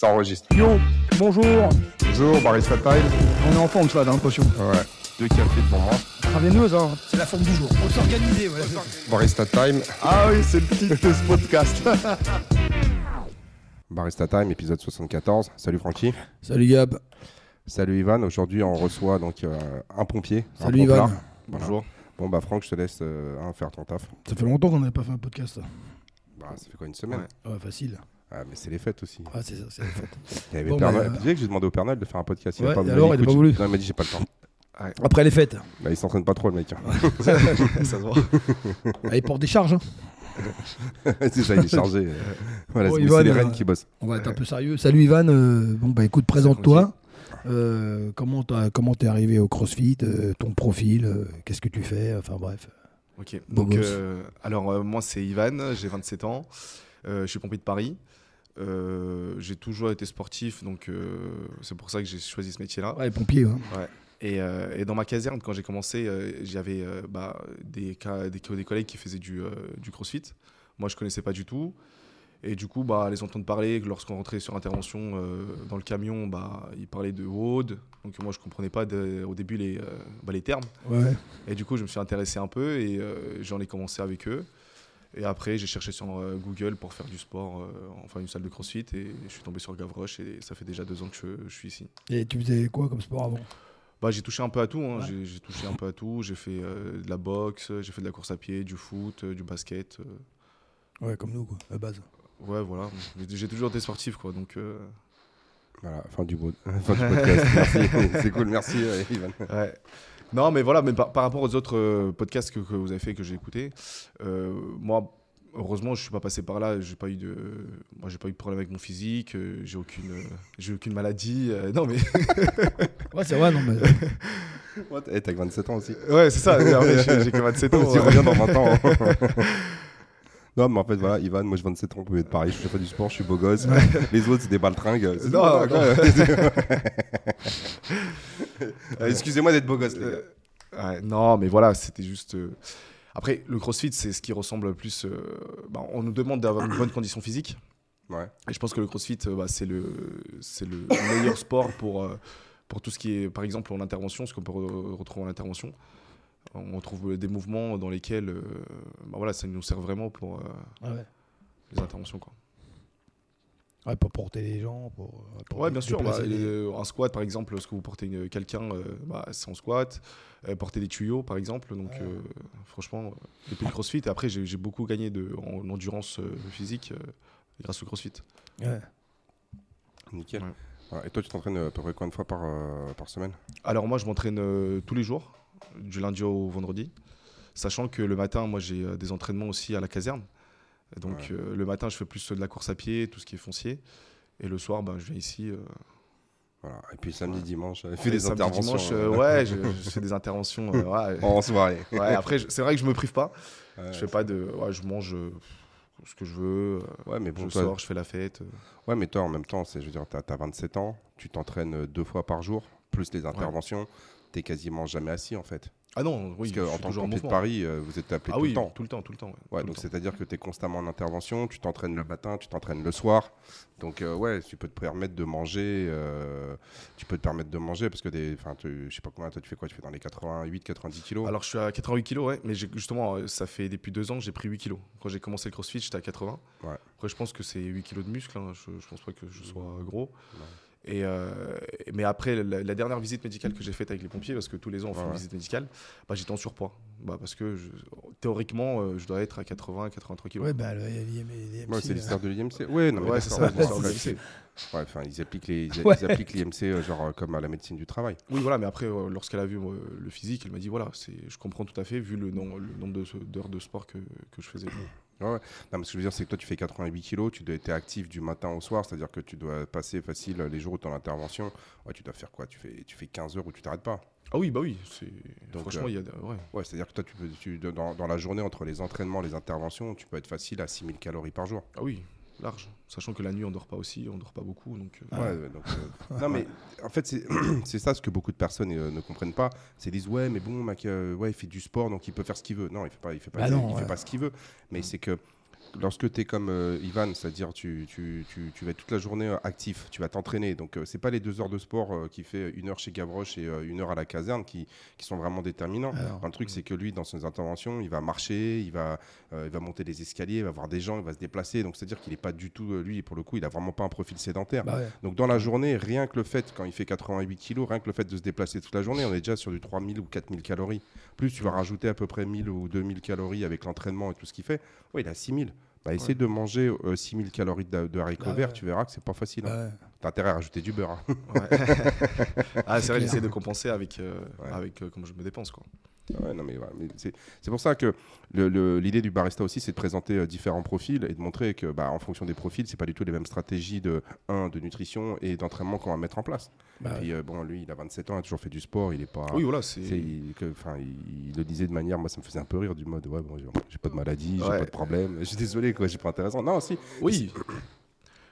Ça enregistre. Yo, bonjour. Bonjour, Barista Time. On est en forme, ça, j'ai l'impression. Ouais. Deux cafés devant moi. Traveineuse, hein. C'est la forme du jour. On s'organiser, voilà. Barista Time. Ah oui, c'est le titre de ce podcast. Barista Time, épisode 74. Salut Francky. Salut Gab. Salut Ivan. Aujourd'hui, on reçoit donc euh, un pompier. un Salut Ivan. Bonjour. Bon, bah Franck, je te laisse euh, hein, faire ton taf. Ça fait longtemps qu'on n'avait pas fait un podcast. Bah, ça fait quoi, une semaine? Ouais, facile. Ah, mais c'est les fêtes aussi. Ah, c'est ça, c'est la fête. Il y avait Bon, Père bah, Noël. euh, Tu sais que j'ai demandé au Père Noël de faire un podcast. Il a pas et m'a dit, alors, il pas j'ai- voulu Non, il m'a dit, j'ai pas le temps. Après les fêtes. Bah, il s'entraîne pas trop, le mec. hein. ça se voit. Ah, il porte des charges. hein. c'est ça, il est chargé. euh. Voilà, Bon, c'est Ivan, c'est les euh, reines qui bossent. On va être un peu sérieux. Salut Ivan. euh, bon, bah écoute, présente-toi. Euh, comment t'es arrivé au CrossFit euh, Ton profil euh, Qu'est-ce que tu fais Enfin bref. Ok. Donc, euh, alors euh, moi c'est Ivan, j'ai 27 ans, euh, je suis pompier de Paris. Euh, j'ai toujours été sportif, donc euh, c'est pour ça que j'ai choisi ce métier-là. Ouais, pompier. hein. Et, euh, et dans ma caserne, quand j'ai commencé, j'avais bah, des, ca- des, des collègues qui faisaient du, du CrossFit. Moi, je connaissais pas du tout. Et du coup, bah, les entendre parler, lorsqu'on rentrait sur intervention dans le camion, bah, ils parlaient de WOD. Donc moi, je comprenais pas de- au début les, bah, les termes. Ouais. Et du coup, je me suis intéressé un peu et j'en ai commencé avec eux. Et après, j'ai cherché sur euh, Google pour faire du sport, euh, enfin une salle de crossfit. Et je suis tombé sur Gavroche et ça fait déjà deux ans que je, je suis ici. Et tu faisais quoi comme sport avant? Bah, j'ai touché un peu à tout. hein. Ouais. J'ai- touché un peu à tout. J'ai fait euh, de la boxe, j'ai fait de la course à pied, du foot, euh, du basket. euh. Ouais, comme nous, quoi, à base. Ouais, voilà. J'ai- toujours été sportif, quoi. Donc, euh, Voilà, fin du, fin du podcast. Merci. c'est cool, merci euh, Ivan. Ouais. Non, mais voilà, mais par, par rapport aux autres euh, podcasts que, que vous avez fait, que j'ai écoutés, euh, moi, heureusement, je suis pas passé par là. J'ai pas eu de, moi, j'ai pas eu de problème avec mon physique. euh, j'ai aucune, euh, j'ai aucune maladie. euh, non, mais Ouais, c'est vrai, non, mais. Eh, t'as que 27 ans aussi. ouais, c'est ça. J'ai que 27 ans. Vas-y, ouais. reviens dans 20 ans. non, mais en fait, voilà, Ivan, moi j'ai 27 ans, pompier de Paris, je fais pas du sport, je suis beau gosse. Les autres, c'est des baltringues. Non, non. Euh, Excusez-moi d'être beau gosse, les gars. Euh, ouais, non, mais voilà, c'était juste. euh, Après, le CrossFit, c'est ce qui ressemble le plus. euh, bah, on nous demande d'avoir une bonne condition physique. Ouais. Et je pense que le CrossFit, bah, c'est le, le meilleur sport pour, pour tout ce qui est, par exemple, en intervention, ce qu'on peut re- retrouver en intervention. On retrouve des mouvements dans lesquels euh, bah, voilà, ça nous sert vraiment pour euh, Ah ouais. les interventions. Quoi. Ouais, pour porter les gens. Pour, pour Ouais, bien sûr. bah, les- euh, un squat, par exemple, lorsque vous portez quelqu'un, euh, bah, c'est en squat. Euh, porter des tuyaux, par exemple. Donc, Ouais. euh, franchement, euh, depuis le CrossFit, et après, j'ai beaucoup gagné de, en endurance euh, physique euh, grâce au CrossFit. Ouais. Nickel. Ouais. Et toi, tu t'entraînes à peu près combien de fois par, euh, par semaine? Alors, moi, je m'entraîne euh, tous les jours, du lundi au vendredi. Sachant que le matin, moi, j'ai euh, des entraînements aussi à la caserne. Donc, Ouais. euh, le matin, je fais plus de la course à pied, tout ce qui est foncier. Et le soir, ben, je viens ici. euh, Voilà. Et puis samedi, Ouais. dimanche, euh, et fais des samedi, interventions. dimanche, euh, euh, ouais, je, je fais des interventions. euh, ouais. En soirée. Ouais, après, je- c'est vrai que je me prive pas. Je fais pas de. Je mange euh, ce que je veux. euh, Ouais, mais bon, je toi, sors, je fais la fête. euh. Ouais, mais toi, en même temps, c'est, je veux dire, t'as, as 27 ans, tu t'entraînes euh, deux fois par jour, plus les interventions, t'es quasiment jamais assis, en fait. Ah non, oui, Parce qu'en tant que toujours en pompier de. Paris, euh, vous êtes appelé Ah tout oui, le temps. tout le temps, tout le temps. Ouais, donc c'est-à-dire que tu es constamment en intervention, tu t'entraînes le matin, tu t'entraînes le soir. Donc euh, ouais, tu peux te permettre de manger, euh, tu peux te permettre de manger parce que des, enfin, je sais pas combien, toi tu fais quoi? Tu fais dans les 88, 90 kilos? Alors, je suis à 88 kilos, ouais, mais justement, euh, ça fait depuis deux ans que j'ai pris 8 kilos. Quand j'ai commencé le crossfit, j'étais à 80. Ouais. Après, je pense que c'est 8 kilos de muscle. hein. Je, je pense pas que je sois gros. Et euh, mais après, la, la dernière visite médicale que j'ai faite avec les pompiers, parce que tous les ans on fait Ouais, une visite médicale, bah, j'étais en surpoids. Bah, parce que je- théoriquement, euh, je dois être à 80, 83 kilos. Ouais, bah, le l'IMC. Ouais, c'est l'histoire de l'IMC. Ouais, non, mais Ouais, c'est ça, bon, l'histoire de après, l'IMC. Ouais, enfin, ils appliquent les, ils, Ouais. ils appliquent l'IMC euh, genre euh, comme à la médecine du travail. Oui, voilà, mais après, euh, lorsqu'elle a vu euh, le physique, elle m'a dit voilà, c'est, je comprends tout à fait, vu le, nom- le nombre de- d'heures de sport que, que je faisais. Non, mais ce que je veux dire, c'est que toi, tu fais 88 kilos, tu dois être actif du matin au soir, c'est-à-dire que tu dois passer facile les jours où tu es en intervention. Ouais, tu dois faire quoi? Tu fais, tu fais 15 heures où tu t'arrêtes pas. Ah oui, bah oui, c'est... Donc, franchement, euh, il y a. de- Ouais. Ouais, c'est-à-dire que toi, tu peux, tu- dans, dans la journée, entre les entraînements, les interventions, tu peux être facile à 6000 calories par jour. Ah oui, large. Sachant que la nuit, on dort pas aussi, on dort pas beaucoup. Donc, euh. Ouais, ouais, donc, euh, non, mais en fait, c'est c'est ça ce que beaucoup de personnes euh, ne comprennent pas. C'est ils disent, ouais, mais bon, mec, euh, ouais, il fait du sport, donc il peut faire ce qu'il veut. Non, il fait pas, il fait pas, Bah il non, fait ouais. pas ce qu'il veut. Mais c'est que lorsque tu es comme euh, Ivan, c'est-à-dire tu, tu, tu, tu vas être toute la journée euh, actif, tu vas t'entraîner. Donc, euh, c'est pas les deux heures de sport euh, qui fait une heure chez Gavroche et une heure à la caserne qui, qui sont vraiment déterminants. Alors, le truc, c'est que lui, dans ses interventions, il va marcher, il va, il va monter des escaliers, il va voir des gens, il va se déplacer. Donc, c'est-à-dire qu'il n'est pas du tout, lui, pour le coup, il a vraiment pas un profil sédentaire. bah ouais. Donc, dans la journée, rien que le fait, quand il fait 88 kilos, rien que le fait de se déplacer toute la journée, on est déjà sur du 3000 ou 4000 calories. Plus, tu vas rajouter à peu près 1000 ou 2000 calories avec l'entraînement et tout ce qu'il fait. Ouais, il a 6000. Bah, essaye de manger euh, 6000 calories de, de haricots Bah verts, ouais. tu verras que c'est pas facile. hein. Ouais. T'as intérêt à rajouter du beurre. hein. Ouais. ah, c'est vrai, j'essaie de compenser avec, euh, Ouais. avec euh, comment je me dépense. Quoi. Ouais, non, mais, voilà, mais c'est pour ça que l'idée du barista aussi, c'est de présenter euh, différents profils et de montrer que, bah, en fonction des profils, c'est pas du tout les mêmes stratégies de un de nutrition et d'entraînement qu'on va mettre en place. Bah. Puis euh, bon, lui, il a 27 ans, il a toujours fait du sport, il est pas. Oui, voilà, c'est. il, il, il le disait de manière, moi ça me faisait un peu rire du mode, ouais, bon, j'ai- pas de maladie, j'ai Ouais. pas de problème, je suis désolé, quoi, j'ai pas intéressant. Non, si, Oui,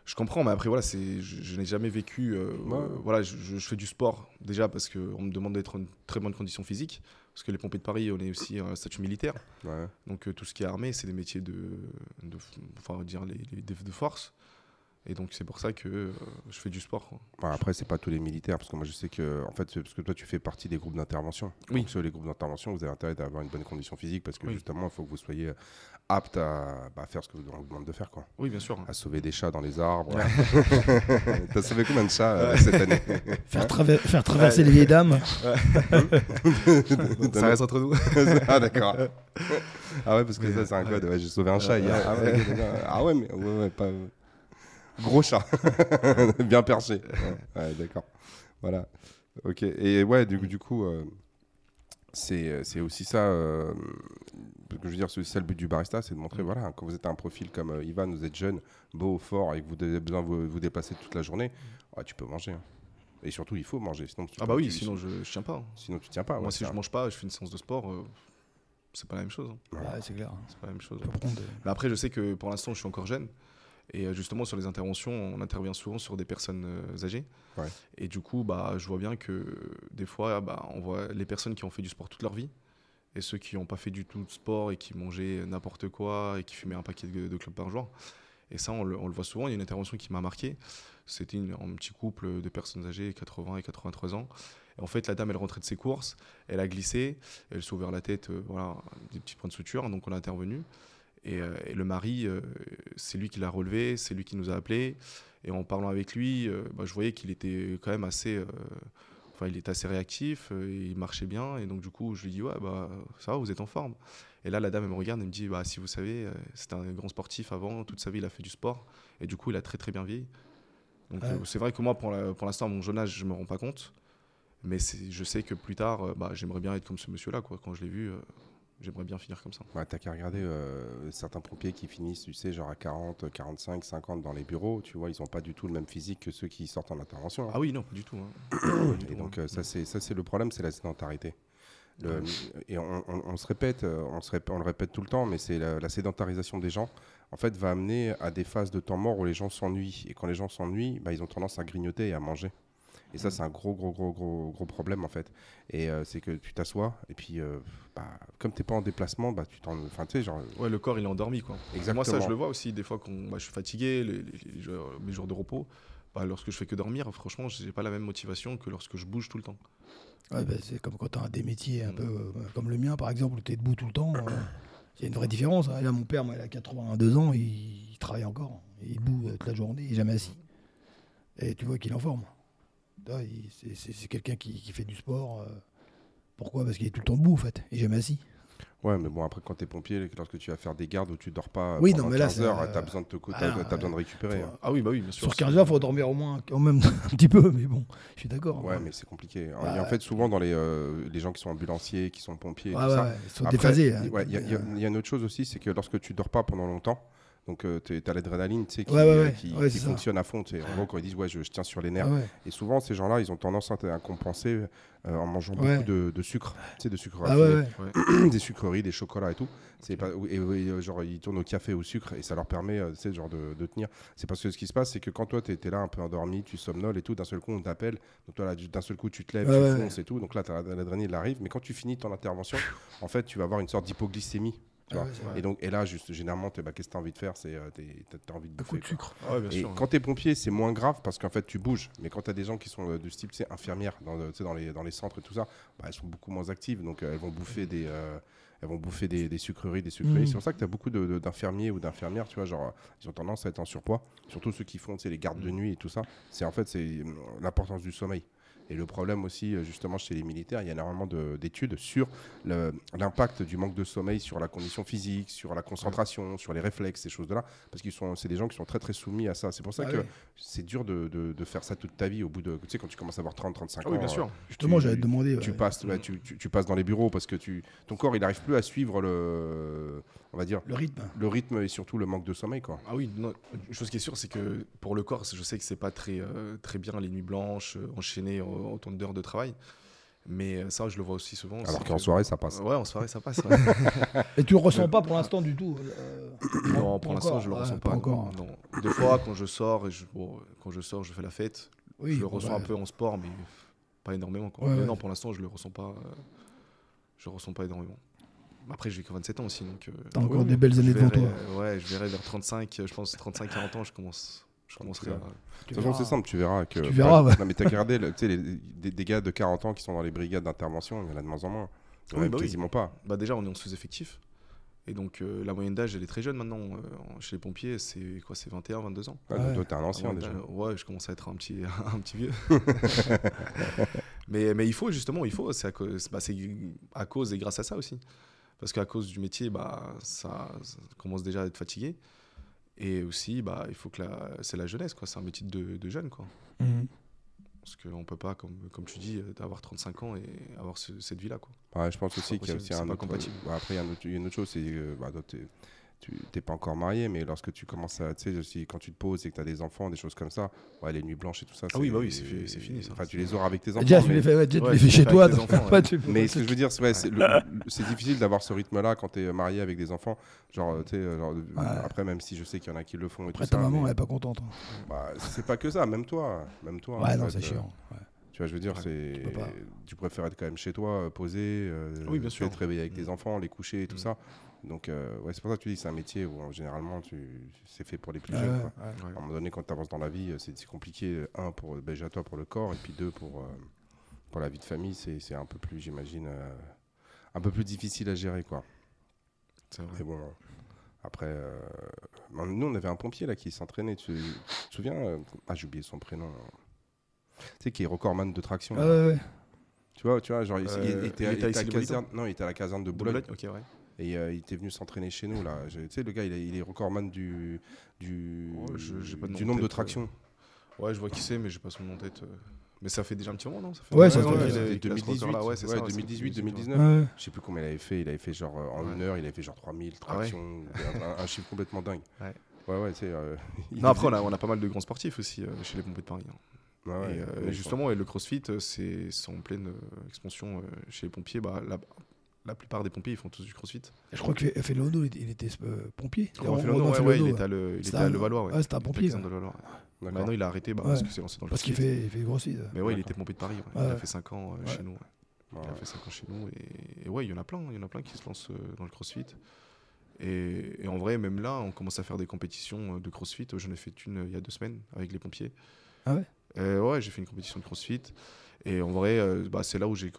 je comprends, mais après, voilà, c'est, je, je n'ai jamais vécu. euh, Ouais. euh, voilà, je fais du sport déjà parce qu'on me demande d'être en très bonne condition physique. Parce que les pompiers de Paris, on est aussi un statut militaire. ouais. Donc euh, tout ce qui est armé, c'est des métiers de, de, enfin, dire les, les- de, force. Et donc c'est pour ça que euh, je fais du sport. quoi. Enfin, après, c'est pas tous les militaires, parce que moi je sais que, en fait, parce que toi tu fais partie des groupes d'intervention. Oui. Donc, sur les groupes d'intervention, vous avez intérêt d'avoir une bonne condition physique, parce que Oui. justement, il faut que vous soyez apte à bah, faire ce que on vous demande de faire, quoi. Oui, bien sûr. À sauver des chats dans les arbres. T'as sauvé combien de chats euh, cette année? Faire, traver- faire traverser les vieilles dames. ça reste entre nous. Ah d'accord. Ah ouais, parce que Mais, ça c'est un code. Ouais, j'ai sauvé un chat hier. Ah ouais. Ah ouais, mais ouais, ouais, pas gros chat, bien perché. Ouais, ouais, d'accord. Voilà. Ok. Et ouais, du, du coup, euh, c'est c'est aussi ça. euh, parce que je veux dire, c'est ça le but du barista, c'est de montrer, Mm. voilà, quand vous êtes un profil comme euh, Ivan, vous êtes jeune, beau, fort, et que vous avez besoin de vous, vous déplacer toute la journée, ouais, tu peux manger. hein. Et surtout, il faut manger. Sinon, tu Ah bah oui, tu- sinon je, je tiens pas. hein. sinon tu tiens pas. Moi, ouais, si je un- mange pas, je fais une séance de sport, euh, c'est pas la même chose. hein. Ouais, c'est clair. C'est pas la même chose. Euh, Mais après, je sais que pour l'instant, je suis encore jeune. Et euh, justement, sur les interventions, on intervient souvent sur des personnes euh, âgées. Ouais. Et du coup, bah, je vois bien que euh, des fois, bah, on voit les personnes qui ont fait du sport toute leur vie et ceux qui n'ont pas fait du tout de sport et qui mangeaient n'importe quoi et qui fumaient un paquet de, de clopes par jour. Et ça, on le, on le voit souvent. Il y a une intervention qui m'a marqué. C'était un petit couple de personnes âgées, 80 et 83 ans. Et en fait, la dame, elle rentrait de ses courses, elle a glissé, elle s'est ouvert la tête, euh, voilà, des petits points de suture. Donc, on a intervenu. Et, euh, et le mari, euh, c'est lui qui l'a relevé, c'est lui qui nous a appelés. Et en parlant avec lui, euh, bah, je voyais qu'il était quand même assez, enfin, il était assez réactif, et il marchait bien. Et donc du coup, je lui dis ouais, bah ça va, vous êtes en forme. Et là, la dame elle me regarde et me dit bah si vous savez, c'était un grand sportif avant, toute sa vie il a fait du sport, et du coup il a très très bien vieilli. Donc Ouais. c'est vrai que moi, pour l'instant, à mon jeune âge, je me rends pas compte. Mais c'est- je sais que plus tard, bah, j'aimerais bien être comme ce monsieur-là. Quand je l'ai vu, euh, j'aimerais bien finir comme ça. T'as qu'à regarder euh, certains pompiers qui finissent, tu sais, genre à 40, 45, 50 dans les bureaux, tu vois, ils ont pas du tout le même physique que ceux qui sortent en intervention. hein. Ah oui, non, pas du tout. hein. Et donc hein. euh, ça c'est ça c'est le problème, c'est la sédentarité. Le- et on, on- on se répète, euh, on, se répète, on le répète tout le temps, mais c'est la, la sédentarisation des gens. En fait, va amener à des phases de temps mort où les gens s'ennuient. Et quand les gens s'ennuient, bah, ils ont tendance à grignoter et à manger. Et ça, c'est un gros, gros, gros, gros, gros problème en fait. Et euh, c'est que tu t'assois et puis, euh, bah, comme t'es pas en déplacement, bah, tu t'en, enfin, tu sais, genre, Ouais, le corps il est endormi quoi. Exactement. Moi ça je le vois aussi des fois quand bah, je suis fatigué, les, les- les jours- mes jours de repos, bah, lorsque je fais que dormir, franchement j'ai pas la même motivation que lorsque je bouge tout le temps. Ouais, bah, c'est comme quand tu as des métiers un Mm. peu euh, comme le mien, par exemple, où tu es debout tout le temps. euh, Il y a une vraie différence. hein. Là, mon père, moi, il a 82 ans, il, il travaille encore. Il est debout euh, toute la journée, il est jamais assis. Et tu vois qu'il est en forme. Là, il- c'est- quelqu'un qui, qui fait du sport. euh, pourquoi? Parce qu'il est tout le temps debout, en fait. Il est jamais assis. Ouais, mais bon, après, quand t'es pompier, lorsque tu vas faire des gardes où tu dors pas Oui, pendant non, mais là, 15 c'est, heures, euh, t'as besoin de te ah, besoin de récupérer. faut- hein. Ah oui bah oui bien sûr. Sur c'est- 15 heures, il faut dormir au moins quand même un petit peu. Mais bon, je suis d'accord. Ouais, mais c'est compliqué. Bah, et en fait, souvent, dans les, euh, les gens qui sont ambulanciers, qui sont pompiers, et tout ouais, ça, ouais, ils sont Après, déphasés. hein. Il ouais, il y, y a une autre chose aussi, c'est que lorsque tu dors pas pendant longtemps, donc tu as l'adrénaline tu sais, qui, Ouais, ouais, euh, ouais. qui, Ouais, qui fonctionne à fond. En gros, quand ils disent ouais, je, je tiens sur les nerfs. Ah ouais. Et souvent, ces gens-là, ils ont tendance à, à compenser euh, en mangeant Ouais. beaucoup de, de sucre, tu sais, de sucre Ah ouais, raffiné, ouais. des sucreries, des chocolats et tout. C'est pas, et, et, euh, genre, ils tournent au café, au sucre, et ça leur permet euh, tu sais, genre de, de tenir. C'est parce que ce qui se passe, c'est que quand toi, tu étais là un peu endormi, tu somnoles et tout, d'un seul coup, on t'appelle. Donc toi, d'un seul coup, tu te lèves, Ouais, tu ouais. fonces et tout. Donc là, t'as- l'adrénaline arrive. Mais quand tu finis ton intervention, en fait, tu vas avoir une sorte d'hypoglycémie. Tu Ah ouais, c'est. Et donc, et là, juste, généralement, t'es- bah, qu'est-ce que tu as envie de faire? C'est euh, t'es- t'as t'as envie de bouffer. coup de sucre. Ouais, bien Et sûr. quand tu es pompier, c'est moins grave parce qu'en fait, tu bouges. Mais quand tu as des gens qui sont euh, de ce type, sais, infirmières dans, le- sais, dans, les, dans les centres et tout ça, bah, elles sont beaucoup moins actives. Donc, euh, elles vont bouffer des. euh, elles vont bouffer des, des sucreries, des sucreries. Mhm. C'est pour ça que tu as beaucoup d'infirmiers ou d'infirmières, tu vois, genre, euh, ils ont tendance à être en surpoids. Surtout ceux qui font, tu sais, les gardes de nuit et tout ça. C'est en fait, c'est euh, l'importance du sommeil. Et le problème aussi, euh, justement, chez les militaires, il y a énormément de- d'études sur l'impact du manque de sommeil sur la condition physique, sur la concentration, sur les réflexes, ces choses-là. Parce qu'ils sont, c'est des gens qui sont très très soumis à ça. C'est pour ça Ah que ouais. c'est dur de, de- de faire ça toute ta vie au bout de. Tu sais, quand tu commences à avoir 30, 35 Ah ans. oui, bien sûr. Justement, j'allais te demander. tu ouais. passes, ouais, tu, tu- tu passes dans les bureaux parce que tu, ton corps il n'arrive plus à suivre le, on va dire, Le rythme. le rythme et surtout le manque de sommeil quoi. Ah oui, non, une chose qui est sûre, c'est que pour le corps, je sais que c'est pas très, euh, très bien les nuits blanches, euh, enchaînées autant d'heures de travail. Mais euh, ça, je le vois aussi souvent. Alors qu'en que- soirée ça passe. Ouais, en soirée, ça passe. ouais. Et tu le ressens pas pour l'instant du tout. euh, non, pas pour l'instant, je le ouais, ressens pas pas. encore. non. Non. Des fois, quand je sors, et je, bon, quand je sors, je fais la fête. Oui, je le ressens un peu en sport, mais pas énormément. Quoi. Ouais, mais ouais. non, pour l'instant, je le ressens pas. euh, je le ressens pas énormément. Après, j'ai que 27 ans aussi, donc. euh, T'as encore des belles années devant toi. euh, ouais, je verrai vers 35, euh, je pense 35-40 ans, je commence. Je commencerai à. De tu toute façon, verras. c'est simple, tu verras que. Tu verras, ouais. Non, mais t'as regardé, tu sais, les, des, des gars de 40 ans qui sont dans les brigades d'intervention, il y en a de moins en moins. Il y en a Oui, bah oui. quasiment pas. Bah déjà, on est en sous-effectif. Et donc, euh, la moyenne d'âge, elle est très jeune maintenant. euh, chez les pompiers, c'est quoi C'est 21, 22 ans? Ouais. donc toi, t'es un La ancien moyenne déjà. d'âge, Ouais, je commence à être un petit, un petit vieux. mais, mais il faut, justement, il faut. C'est à, cause- bah, c'est à cause et grâce à ça aussi. Parce qu'à cause du métier, bah, ça, ça commence déjà à être fatigué. Et aussi, bah, il faut que la, c'est la jeunesse, quoi. C'est un métier de, de jeune, quoi. Mhm. Parce qu'on peut pas, comme, comme tu dis, euh, avoir 35 ans et avoir ce- cette vie-là, quoi. Ouais, je pense aussi qu'il y a possible, aussi c'est un pas autre. compatible. après, il y a y a une autre chose, c'est que bah, tu t'es pas encore marié, mais lorsque tu commences à, tu sais, si- quand tu te poses et que tu as des enfants, des choses comme ça, ouais, les nuits blanches et tout ça. Ah oui, bah oui, c'est fi- c'est fini, ça. Enfin, tu les auras avec tes enfants. Déjà, tu les fais, ouais, tu Ouais, les fais chez toi. donc enfants, tu- Mais ce que je veux dire, c'est ouais, c'est le- le- c'est difficile d'avoir ce rythme-là quand tu es marié avec des enfants. Genre, tu sais, après, même si je sais qu'il y en a qui le font et Après, tout ta ça. maman, mais, elle est pas contente. hein. bah, c'est pas que ça, même toi. Même toi Ouais, non, c'est euh, chiant. ouais. Tu vois, je veux dire, Ouais, c'est tu préfères être quand même chez toi, euh, posé, euh, Oui, bien sûr. te réveiller avec Mm. tes enfants, les coucher et tout Mm. ça. Donc, euh, ouais, c'est pour ça que tu dis, c'est un métier où euh, généralement, tu... c'est fait pour les plus jeunes. ouais. quoi. Ouais. À un moment donné, quand tu avances dans la vie, euh, c'est c'est compliqué. euh, Un, pour, ben, déjà toi pour le corps, et puis deux, pour, euh, pour la vie de famille, c'est c'est un peu plus, j'imagine, un peu plus difficile à gérer. quoi. C'est vrai. Mais bon, après, euh, nous, on avait un pompier là qui s'entraînait. Tu, tu te souviens Ah, j'ai oublié son prénom. Tu sais, qui est recordman de traction. Ah là. ouais, ouais. Tu vois, tu vois, genre, il- il, était, il à la caserne. Non, il était à la caserne de De Boulogne. Boulogne Ok, ouais. Et euh, il était venu s'entraîner chez nous là. Je- Tu sais, le gars, il est, il est recordman du du, Ouais, je- j'ai pas de nom du nombre de tête, euh. tractions. Ouais, je vois qui c'est, mais j'ai pas son nom en tête. euh. Mais ça fait déjà un petit moment, non? Ça fait Ouais, ça fait- qu'il c'était est- qu'il a ce 2018, record-là, Ouais, c'est ouais, ça. ouais, 2018, c'est 2019. Ouais. Je sais plus combien il avait fait. Il avait fait genre en Ouais. une heure, il avait fait genre 3000 Ah ouais tractions. un, un chiffre complètement dingue. Ouais. Ouais, ouais, tu sais. euh, il Non, après, on a, on a pas mal de grands sportifs aussi euh, chez les pompiers de Paris. hein. Ouais, et, euh, justement, et le crossfit, c'est c'est en pleine euh, expansion euh, chez les pompiers. Bah, la plupart des pompiers, ils font tous du crossfit. Je crois que Felono, il était, il était euh, pompier. Romain Felono, ouais, ouais, il ouais. était à le- il C'était était à un- Levallois. Ouais. ouais, c'était un Il était à pompier. D'accord. Maintenant, il a arrêté bah, Ouais. parce que c'est lancé dans le Parce qu'il crossfit. fait, il fait grossir. Mais ouais, il était pompier de Paris. ouais. Il Ouais. a fait 5 ans euh, Ouais. chez nous. ouais. Ouais. Il a fait 5 ans chez nous. Et, et ouais, il y en a plein. Il y en a plein qui se lancent euh, dans le crossfit. Et, et en vrai, même là, on commence à faire des compétitions euh, de crossfit. J'en ai fait une euh, il y a deux semaines avec les pompiers. Ah ouais? Euh, Ouais, j'ai fait une compétition de crossfit. Et en vrai, euh, bah, c'est là où j'ai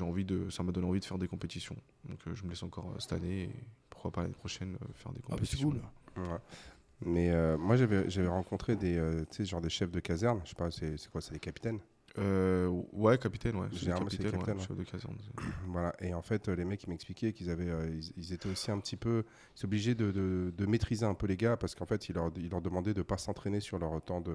envie de. Ça m'a donné envie de faire des compétitions. Donc euh, je me laisse encore euh, cette année. Et pourquoi pas l'année prochaine faire des Ah, bah, compétitions. cool. Ouais. Mais moi, j'avais rencontré des, genre des chefs de caserne. Je sais pas, c'est quoi C'est les capitaines? Euh, ouais, capitaine, ouais. Généralement, capitaine, ouais, capitaine, chef de caserne. Voilà. Et en fait, euh, les mecs, ils m'expliquaient qu'ils avaient, euh, ils, ils étaient aussi un petit peu, ils étaient obligés de, de- de maîtriser un peu les gars parce qu'en fait, ils leur, ils leur demandaient de pas s'entraîner sur leur temps de,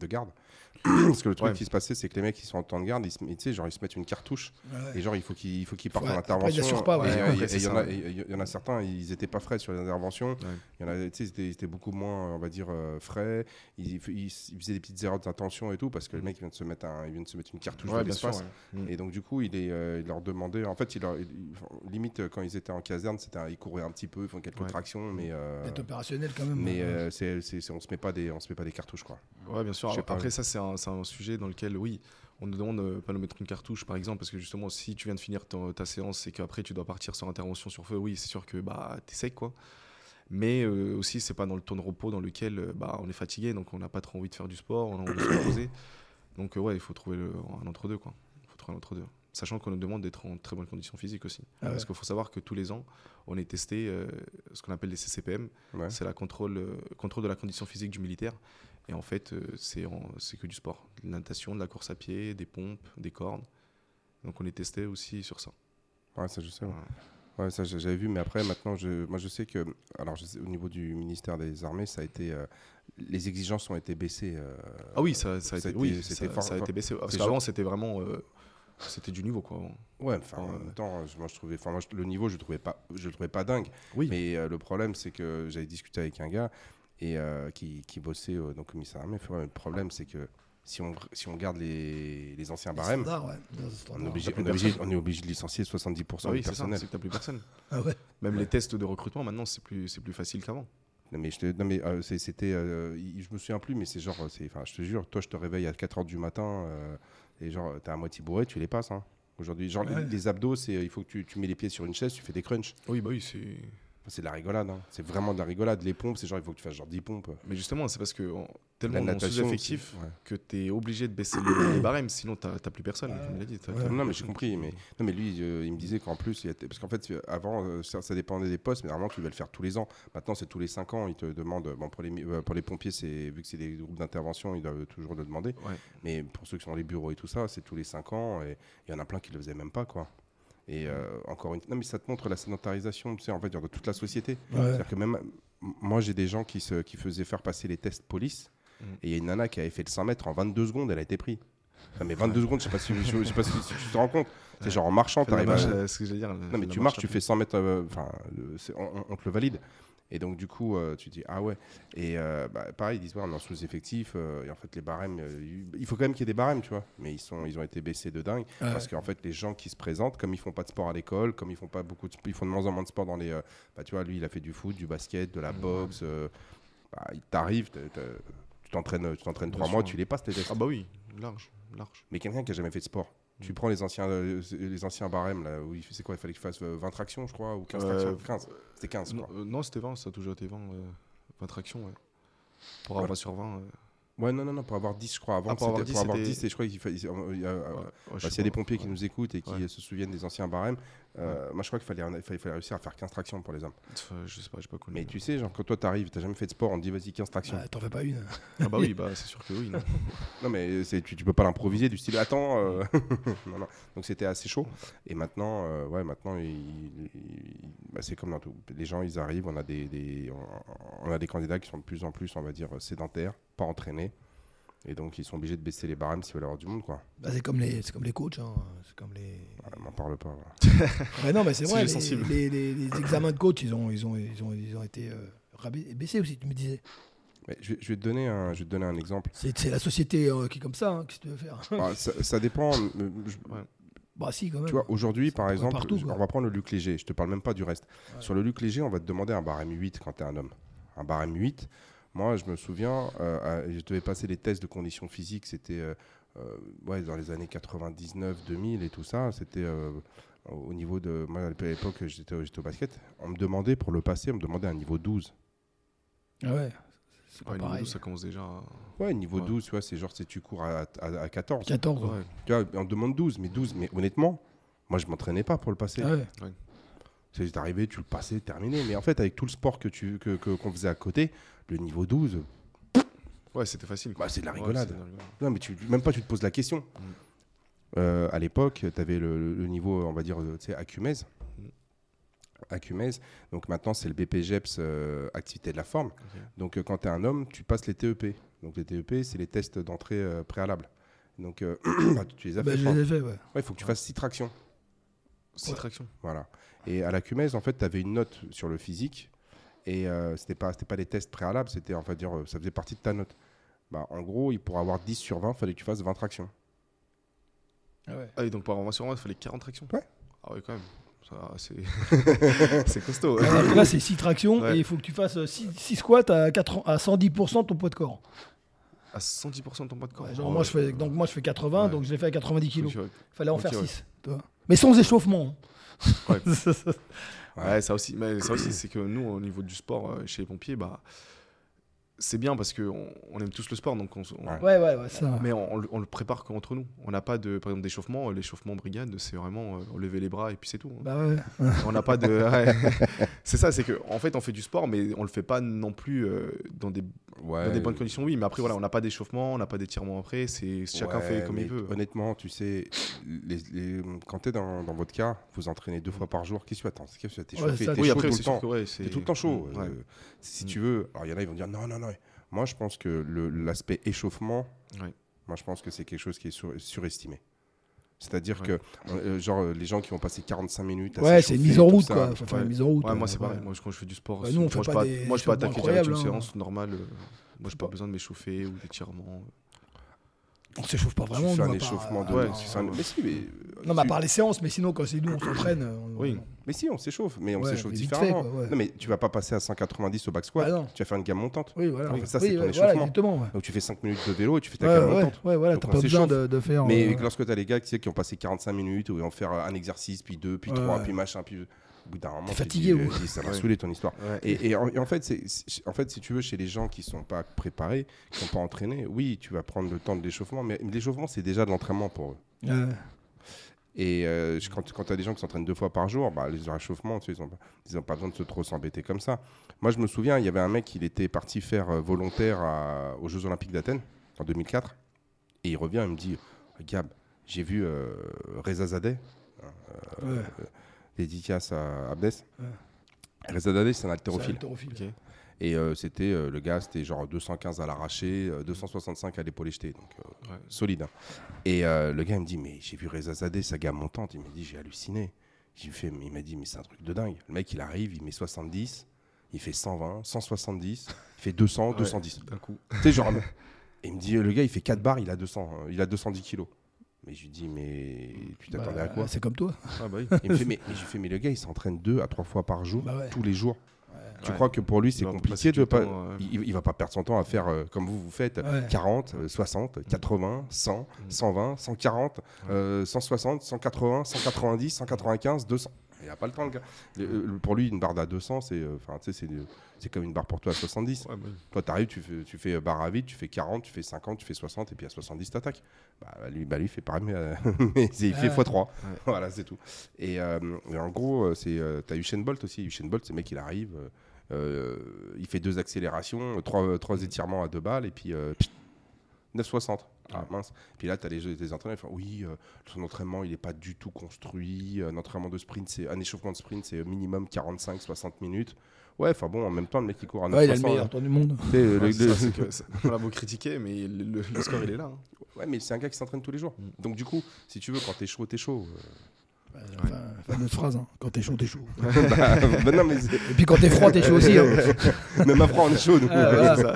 de garde. parce que le truc Ouais. qui se passait, c'est que les mecs, ils sont en temps de garde, ils, se- tu sais, genre, ils se mettent une cartouche Ouais. et genre, il faut qu'ils, il faut qu'ils partent Ouais, en intervention. pas, ouais. Et, il y en a- et il y en a certains, ils étaient pas frais sur les interventions. Ouais. Il y en a, tu sais, ils étaient, ils étaient beaucoup moins, on va dire, frais. Ils, ils- ils faisaient des petites erreurs d'attention et tout parce que le mec il vient de se mettre, un, il vient de se mettre une cartouche Ouais, de l'espace. ouais. Mm. Et donc, du coup, il, est, euh, il leur demandait. En fait, il leur, il- il- limite, euh, quand ils étaient en caserne, c'était ils couraient un petit peu, ils font quelques Ouais. tractions, mais. euh, opérationnel quand même. mais hein. euh, c'est, c'est- c'est- on se met pas des, on se met pas des cartouches, quoi. Ouais, bien sûr. Après, ça, c'est un, c'est un sujet dans lequel, oui, on nous demande de pas nous mettre une cartouche, par exemple, parce que justement, si tu viens de finir ta séance et qu'après tu dois partir sur intervention sur feu, oui, c'est sûr que bah, t'es sec, quoi. Mais euh, aussi, c'est pas dans le temps de repos dans lequel euh, bah, on est fatigué, donc on n'a pas trop envie de faire du sport, on a envie de se reposer. Donc, euh, ouais, il faut trouver le- un entre-deux, quoi. Il faut trouver un entre-deux. Sachant qu'on nous demande d'être en très bonne condition physique aussi. Ah ouais. Parce qu'il faut savoir que tous les ans, on est testé euh, ce qu'on appelle les CCPM, Ouais. c'est la contrôle, euh, contrôle de la condition physique du militaire. Et en fait, euh, c'est en- c'est que du sport. De la natation, de la course à pied, des pompes, des cordes. Donc on est testé aussi sur ça. Ouais, ça je sais. ouais. Ouais, ça j'avais vu, mais après maintenant, je, moi je sais que, alors je sais, au niveau du ministère des Armées, ça a été, euh, les exigences ont été baissées. euh, Ah oui, ça, ça a été, oui, ça, fort- ça a été baissé. Parce qu'avant, c'était vraiment... euh, c'était du niveau, quoi. Ouais, enfin en même temps, je- moi je trouvais, enfin moi je- le niveau, je le trouvais pas, je le trouvais pas dingue. Oui. Mais le problème, c'est que j'avais discuté avec un gars et qui, qui bossait donc au ministère des Armées. Le problème, c'est que si on, si on garde les, les anciens barèmes, Standard, ouais. On est, obligé, on, est obligé, on est obligé de licencier 70% Ah du oui, c'est ça, personnel. c'est que t'as plus personne. Ah ouais. Même les tests de recrutement, maintenant, c'est plus, c'est plus facile qu'avant. Non mais, je te- non, mais euh, c'était, euh, je me souviens plus, mais c'est genre, euh, c'est, enfin, je te jure, toi je te réveille à 4h du matin euh, et genre t'es à moitié bourré, tu les passes. Hein. Aujourd'hui, genre Ouais. les, les abdos, c'est, il faut que tu, tu mets les pieds sur une chaise, tu fais des crunchs. Oui, bah oui, c'est... C'est de la rigolade, hein. c'est vraiment de la rigolade. Les pompes, c'est genre il faut que tu fasses genre 10 pompes. Mais justement, c'est parce que on- tellement on sous-effectif ouais. que tu es obligé de baisser les, barèmes, sinon t'as t'as plus personne, comme il a dit. t'as- Ouais. t'as plus Non mais j'ai compris, mais non mais lui, euh, il me disait qu'en plus, il parce qu'en fait avant euh, ça, ça dépendait des postes, mais normalement tu devais le faire tous les ans. Maintenant c'est tous les 5 ans, ils te demandent. Bon pour les mi- euh, pour les pompiers, c'est vu que c'est des groupes d'intervention, ils doivent toujours le demander. Ouais. Mais pour ceux qui sont dans les bureaux et tout ça, c'est tous les 5 ans et il y en a plein qui le faisaient même pas quoi. Et euh, encore une non mais ça te montre la sédentarisation, tu sais en fait de toute la société. Ouais. C'est-à-dire que même moi j'ai des gens qui se qui faisaient faire passer les tests police Mhm. et il y a une nana qui avait fait le 100 mètres en 22 secondes, elle a été prise. Non, mais 22 secondes, je sais pas si, je, je sais pas si, si tu te rends compte. C'est Ouais. genre en marchant, la t'arrives à- euh, ce que j'allais dire. Non, mais tu marches, tu fais 100 mètres, euh, enfin, euh, on, on- on te le valide. Et donc, du coup, euh, tu dis, ah ouais. Et euh, bah, pareil, ils disent, ouais, on est en sous-effectif. euh, et en fait, les barèmes, il faut quand même qu'il y ait des barèmes, tu vois. Mais ils, sont, ils ont été baissés de dingue. Ouais. Parce qu'en fait, les gens qui se présentent, comme ils font pas de sport à l'école, comme ils font pas beaucoup de ils font de moins en moins de sport dans les. bah, tu vois, lui, il a fait du foot, du basket, de la Mhm. boxe. bah, il t'arrive, tu t'entraînes, tu t'entraînes Bien trois mois, tu les passes, tes tests. Ah bah oui, large, large. Mais quelqu'un qui a jamais fait de sport, tu Mm. prends les anciens, euh, les anciens barèmes, là, où il c'est quoi Il fallait qu'il fasse euh, 20 tractions, je crois, ou 15 Euh, tractions 15. C'était 15, je Non, crois. euh, non, c'était 20, ça a toujours été 20, euh, 20 tractions, ouais. Pour Voilà. avoir sur 20. euh, Ouais, non, non, non, pour avoir 10, je crois. Avant, Ah, pour avoir c'était 10, pour avoir c'était- 10, et je crois qu'il fallait. il y a- y a- ouais, ouais, je bah, sais S'il y a des pompiers qui nous écoutent et qui Ouais. se souviennent des anciens barèmes, euh, moi je crois qu'il fallait, il fallait, il fallait réussir à faire 15 tractions pour les hommes. Enfin, je sais pas, j'ai pas connu. Mais tu sais, genre quand toi t'arrives, t'as jamais fait de sport, on te dit vas-y 15 tractions. Ouais, T'en fais pas une. Ah bah oui, bah c'est sûr que oui. non. Non mais c'est- tu, tu peux pas l'improviser du style attends. euh, non, non. Donc c'était assez chaud. Et maintenant, euh, ouais, maintenant il- il- bah, c'est comme dans tout. Les gens ils arrivent, on a des, des- on, on a des candidats qui sont de plus en plus, on va dire sédentaires, pas entraînés. Et donc ils sont obligés de baisser les barèmes s'ils veulent avoir du monde quoi. Bah, c'est comme les, c'est comme les coachs. Hein. C'est comme les. Ouais, m'en parle pas. voilà. Non, mais c'est vrai. Les, sensible. les, les- les examens de coach, ils ont, ils ont, ils ont, ils ont été euh, rabais- baissés aussi. Tu me disais. Mais je, vais- je vais te donner un, je vais te donner un exemple. C'est, la société euh, qui est comme ça. hein, Qu'est-ce que tu veux faire? Ah, ça, ça dépend. Bah si, quand même. Tu vois, aujourd'hui, par exemple, partout, on va prendre le Luc léger. Je te parle même pas du reste. Ouais. Sur le Luc léger, on va te demander un barème 8 quand tu es un homme. Un barème 8. Moi, je me souviens, euh, à- je devais passer les tests de conditions physiques. C'était euh, euh, ouais, dans les années 99, 2000 et tout ça. C'était euh, au niveau de. Moi, à l'époque, j'étais j'étais au basket. On me demandait, pour le passer, on me demandait un niveau 12. Ah ouais. C'est pas Ouais, niveau pareil. 12, ça commence déjà. à- Ouais, niveau Ouais. 12, tu vois, c'est genre, c'est tu cours à, à, à 14. 14. ouais. Ouais. Tu vois, on demande 12, mais 12. Mais honnêtement, moi, je m'entraînais pas pour le passer. Ah ouais. C'est arrivé, tu le passais, terminé. Mais en fait, avec tout le sport que tu que, que- qu'on faisait à côté, le niveau 12, Ouais, c'était facile. bah, c'est de la Ouais, rigolade. c'est de la rigolade. non, mais tu, même pas, tu te poses la question. Mm. Euh, à l'époque, tu avais le, le niveau, on va dire, euh, tu sais, Acumez. Mm. Acumez. Donc maintenant, c'est le BPGEPS euh, activité de la forme. Donc euh, quand tu es un homme, tu passes les TEP. Donc les TEP, c'est les tests d'entrée euh, préalables. Donc euh, bah, tu les as Bah, fait. je je crois. les ai fait, ouais. Ouais, il faut que tu fasses 6 tractions. Six Ouais. tractions. Voilà. Et à la Cumez, en fait, tu avais une note sur le physique. Et euh, c'était pas, c'était pas des tests préalables, c'était, en fait, dire, euh, ça faisait partie de ta note. Bah, en gros, il pour avoir 10 sur 20, il fallait que tu fasses 20 tractions. Ah ouais. Ah, et donc pour avoir 20 sur 20, il fallait 40 tractions Ouais. Ah ouais, quand même. C'est costaud. Alors que là, c'est 6 tractions Ouais. et il faut que tu fasses 6, squats à, 80 à 110% de ton poids de corps. À 110% de ton poids de corps. Ouais, genre, Oh, moi, je fais, donc moi je fais 80, Ouais. donc je l'ai fait à 90 kilos. Ok, ouais. Il fallait en faire ouais. 6. Mais sans échauffement. Ouais. hein. Ouais, ça aussi, mais ça aussi c'est que nous, au niveau du sport euh, chez les pompiers, bah, c'est bien parce qu'on on aime tous le sport, donc on, s- on- Ouais. ouais, ouais, ouais, ça. mais on, on le- on le prépare qu'entre nous. On n'a pas de, par exemple, d'échauffement. L'échauffement brigade, c'est vraiment euh, lever les bras et puis c'est tout. hein. Bah ouais. On n'a pas de. ouais. c'est ça, c'est que en fait, on fait du sport, mais on le fait pas non plus euh, dans des, Ouais. dans des bonnes conditions. Oui, mais après, voilà, on n'a pas d'échauffement, on n'a pas d'étirement après. C'est chacun Ouais, fait comme il veut. Honnêtement, tu sais, les, les- quand tu es dans, dans votre cas, vous entraînez deux fois par jour. Qu'est-ce que tu attends? Qu'est-ce que tu es chauffé Oui, chaud après, tout c'est le temps. T'es tout le temps chaud. Ouais. euh, si tu veux. Alors, il y en a, ils vont dire non, non, non. Moi, je pense que l'aspect échauffement, moi, je pense que c'est quelque chose qui est sur- surestimé. C'est-à-dire Ouais. que, euh, genre, euh, les gens qui ont passé 45 minutes à Ouais, c'est une mise en route, ça, quoi. Faut faire ouais. une mise en route. Ouais, moi euh, c'est ouais. pareil. Moi, quand je fais du sport, Bah, nous, on moi, fait je pas peux pas- des moi, je peux attaquer direct une hein. séance normale. euh, Moi, j'ai pas pas- besoin de m'échauffer ou d'étirement. On s'échauffe pas vraiment. fais nous, un à part, échauffement de. euh, un- Mais si, mais. euh, Non, mais à part les séances, mais sinon, quand c'est nous, on s'entraîne. euh, Oui. Mais si, on s'échauffe, mais on s'échauffe différemment. Non, mais tu vas pas passer à 190 au back squat, non. tu vas faire une gamme montante. Oui, voilà. Ça, c'est ton échauffement. Donc tu fais 5 minutes de vélo et tu fais ta gamme montante. ouais, voilà, t'as pas besoin de, faire. Mais euh, lorsque tu as les gars qui ont passé 45 minutes, où ils vont faire un exercice, puis deux, puis trois, puis machin, puis au bout d'un moment, fatigué, dis, euh, ou- dis, ça m'a Ouais. saoulé ton histoire. Ouais. Et, et en, et en fait, en si tu veux, chez les gens qui sont pas préparés, qui sont pas entraînés, oui, tu vas prendre le temps de l'échauffement, mais l'échauffement, c'est déjà de l'entraînement pour eux. ouais. Et euh, quand, quand tu as des gens qui s'entraînent deux fois par jour, bah, les réchauffements, tu sais, ils n'ont pas, ils ont pas besoin de se trop s'embêter comme ça. Moi, je me souviens, il y avait un mec, il était parti faire euh, volontaire à- aux Jeux Olympiques d'Athènes en 2004. Et il revient, il me dit Gab, j'ai vu euh, Reza Zadeh, Ouais. Euh, dédicace à Abdes. Ouais. Reza Zadeh, c'est un C'est haltérophile. Et euh, c'était euh, le gars, c'était genre 215 à l'arraché, euh, 265 à l'épaule jetée, donc euh, Ouais. solide. hein. Et euh, le gars il me dit mais j'ai vu Reza Zadeh, sa gamme montante. Il m'a dit j'ai halluciné. J'ai fait, mais il m'a dit mais c'est un truc de dingue. Le mec il arrive, il met 70, il fait 120, 170, il fait 200, Ouais. 210. D'un coup. Tu sais genre. et il me dit le gars il fait 4 barres, il a 200, euh, il a 210 kilos. Mais je lui dis mais tu t'attendais à Bah, quoi? C'est comme toi. Ah bah oui. Il me fait mais, mais je lui fais mais le gars il s'entraîne deux à trois fois par jour, Bah ouais. tous les jours. Tu Ouais. crois que pour lui c'est compliqué passer de du pas, temps, euh, il, il va pas perdre son temps à faire euh, comme vous vous faites Ouais. 40, euh, 60, 80, 100, 120, 140, euh, 160, 180, 190, 195, 200. Il a pas le temps le gars. Le- pour lui une barre à 200 c'est euh, enfin euh, c'est comme une barre pour toi à 70. ouais, bah. Toi tu arrives tu fais tu fais barre à vide, tu fais 40, tu fais 50, tu fais 60 et puis à 70 t'attaques. Bah lui bah lui il fait pareil mais, euh, mais il fait Ouais. x3. Voilà, c'est tout. Et, euh, et en gros, euh, c'est euh, t'as Usain Bolt aussi. Usain Bolt, c'est le mec, il arrive, euh, euh, il fait deux accélérations, euh, trois, trois étirements à deux balles, et puis euh, pfft, 9,60. Ah mince. Puis là, tu as les, les entraîneurs qui font Oui, euh, son entraînement, il n'est pas du tout construit. Un entraînement de sprint, c'est un échauffement de sprint, c'est minimum 45-60 minutes. Ouais, enfin bon, en même temps, le mec, il court à 9,60. Ouais, il a le meilleur temps du monde. Tu sais, le- Ouais, le- c'est ça, c'est que ça- on a beau critiquer, mais le, le- le score il est là. hein. Ouais, mais c'est un gars qui s'entraîne tous les jours. Donc, du coup, si tu veux, quand t'es chaud, t'es chaud. Euh, Enfin, fameuse phrase, hein. quand t'es chaud, t'es chaud. bah, bah non, mais Et puis quand t'es froid, t'es chaud aussi. hein. même après, on est chaud. nous. Ah, voilà. Ça.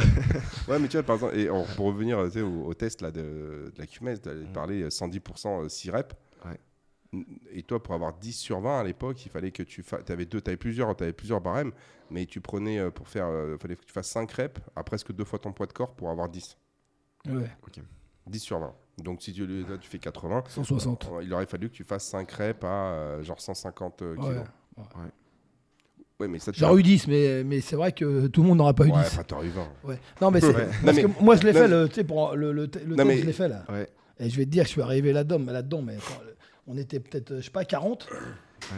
Ouais, mais tu vois, par exemple, et on- pour revenir tu sais, au, au test là, de, de la QMS, tu parlais euh, 110% 6 reps. Ouais. Et toi, pour avoir 10 sur 20 à l'époque, il fallait que tu fasses. Tu avais, plusieurs, avais plusieurs barèmes, mais tu prenais euh, pour faire. Il fallait que tu fasses 5 reps à presque deux fois ton poids de corps pour avoir 10. Ouais, 10 sur 20. Donc si tu, là, tu fais 80, 160. euh, il aurait fallu que tu fasses 5 reps à euh, genre 150 euh, kilos. Ouais. Ouais, mais ça J'aurais eu 10, mais, mais c'est vrai que tout le monde n'aura pas eu Ouais, 10. enfin, t'aurais eu 20. Ouais. Non, mais c'est. Ouais. Parce Non, que moi, je l'ai fait, le, tu sais, pour le, le, le Non, test, mais- je l'ai fait là. Ouais. Et je vais te dire, je suis arrivé là-dedans, mais là-dedans, mais quand- on était peut-être, je sais pas, 40.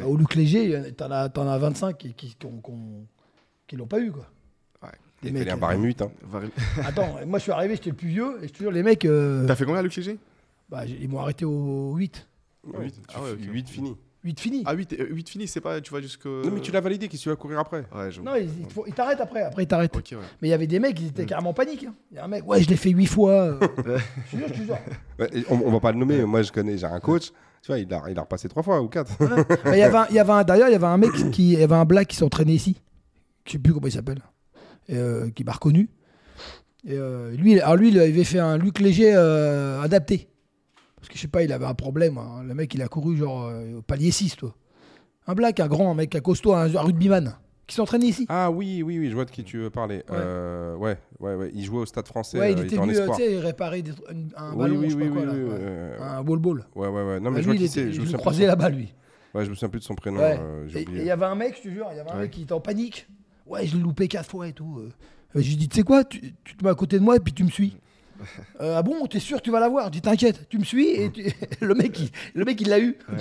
Au Luc Léger, t'en as, t'en as 25 qui, qui, qui l'ont pas eu, quoi. Les Il mecs, un euh, barème 8. Hein. Attends, moi je suis arrivé, j'étais le plus vieux, et je te jure, les mecs, euh, T'as fait combien, Luc Léger bah, ils m'ont arrêté au 8. Ouais, Huit. tu Ah ouais, fais ok. 8 fini. 8 fini. Ah, 8, 8 fini, c'est pas, tu vas jusqu'au. Non, mais tu l'as validé, qu'est-ce que tu vas courir après? Ouais, je... Non, ils, ils te font- ils t'arrêtent après, après ils t'arrêtent. Ok, ouais. Mais il y avait des mecs, ils étaient carrément en panique. hein. Il y a un mec, ouais, je l'ai fait 8 fois. euh. je te jure, je te jure. Ouais, et on, on va pas le nommer, moi je connais, j'ai un coach, tu vois, il a, il a repassé 3 fois ou 4. Mais Il y avait un, il y avait un- d'ailleurs, il y avait un mec qui, il y avait un black qui s'entraînait ici. Je sais plus comment il s'appelle, euh, qui m'a reconnu. Et euh, lui, alors lui, il avait fait un Luc léger euh, adapté. Parce que je sais pas, il avait un problème. hein. Le mec, il a couru genre au palier 6, toi. Un black, un grand, un mec, un costaud, un, un rugbyman, qui s'entraînait ici. Ah oui, oui, oui, je vois de qui tu veux parler. Euh, ouais, ouais, ouais. Il jouait au Stade français. ouais, il était en venu, réparer des- un, ballon, oui, je sais oui, pas quoi, là, un ball-ball. Ouais, ouais, ouais. Non, mais Ah, je vois lui, il était- Je je son- là-bas, lui. Ouais, je me souviens plus de son prénom. Ouais. euh, Et il y avait un mec, je te jure, il y avait un mec qui était en panique. Ouais, je l'ai loupé quatre fois et tout. euh. J'ai dit, tu sais quoi, tu, tu te mets à côté de moi et puis tu me suis. Euh, ah bon, t'es sûr que tu vas l'avoir? Je dis, t'inquiète, tu me suis et tu- le mec, il, le mec, il l'a eu. Ouais.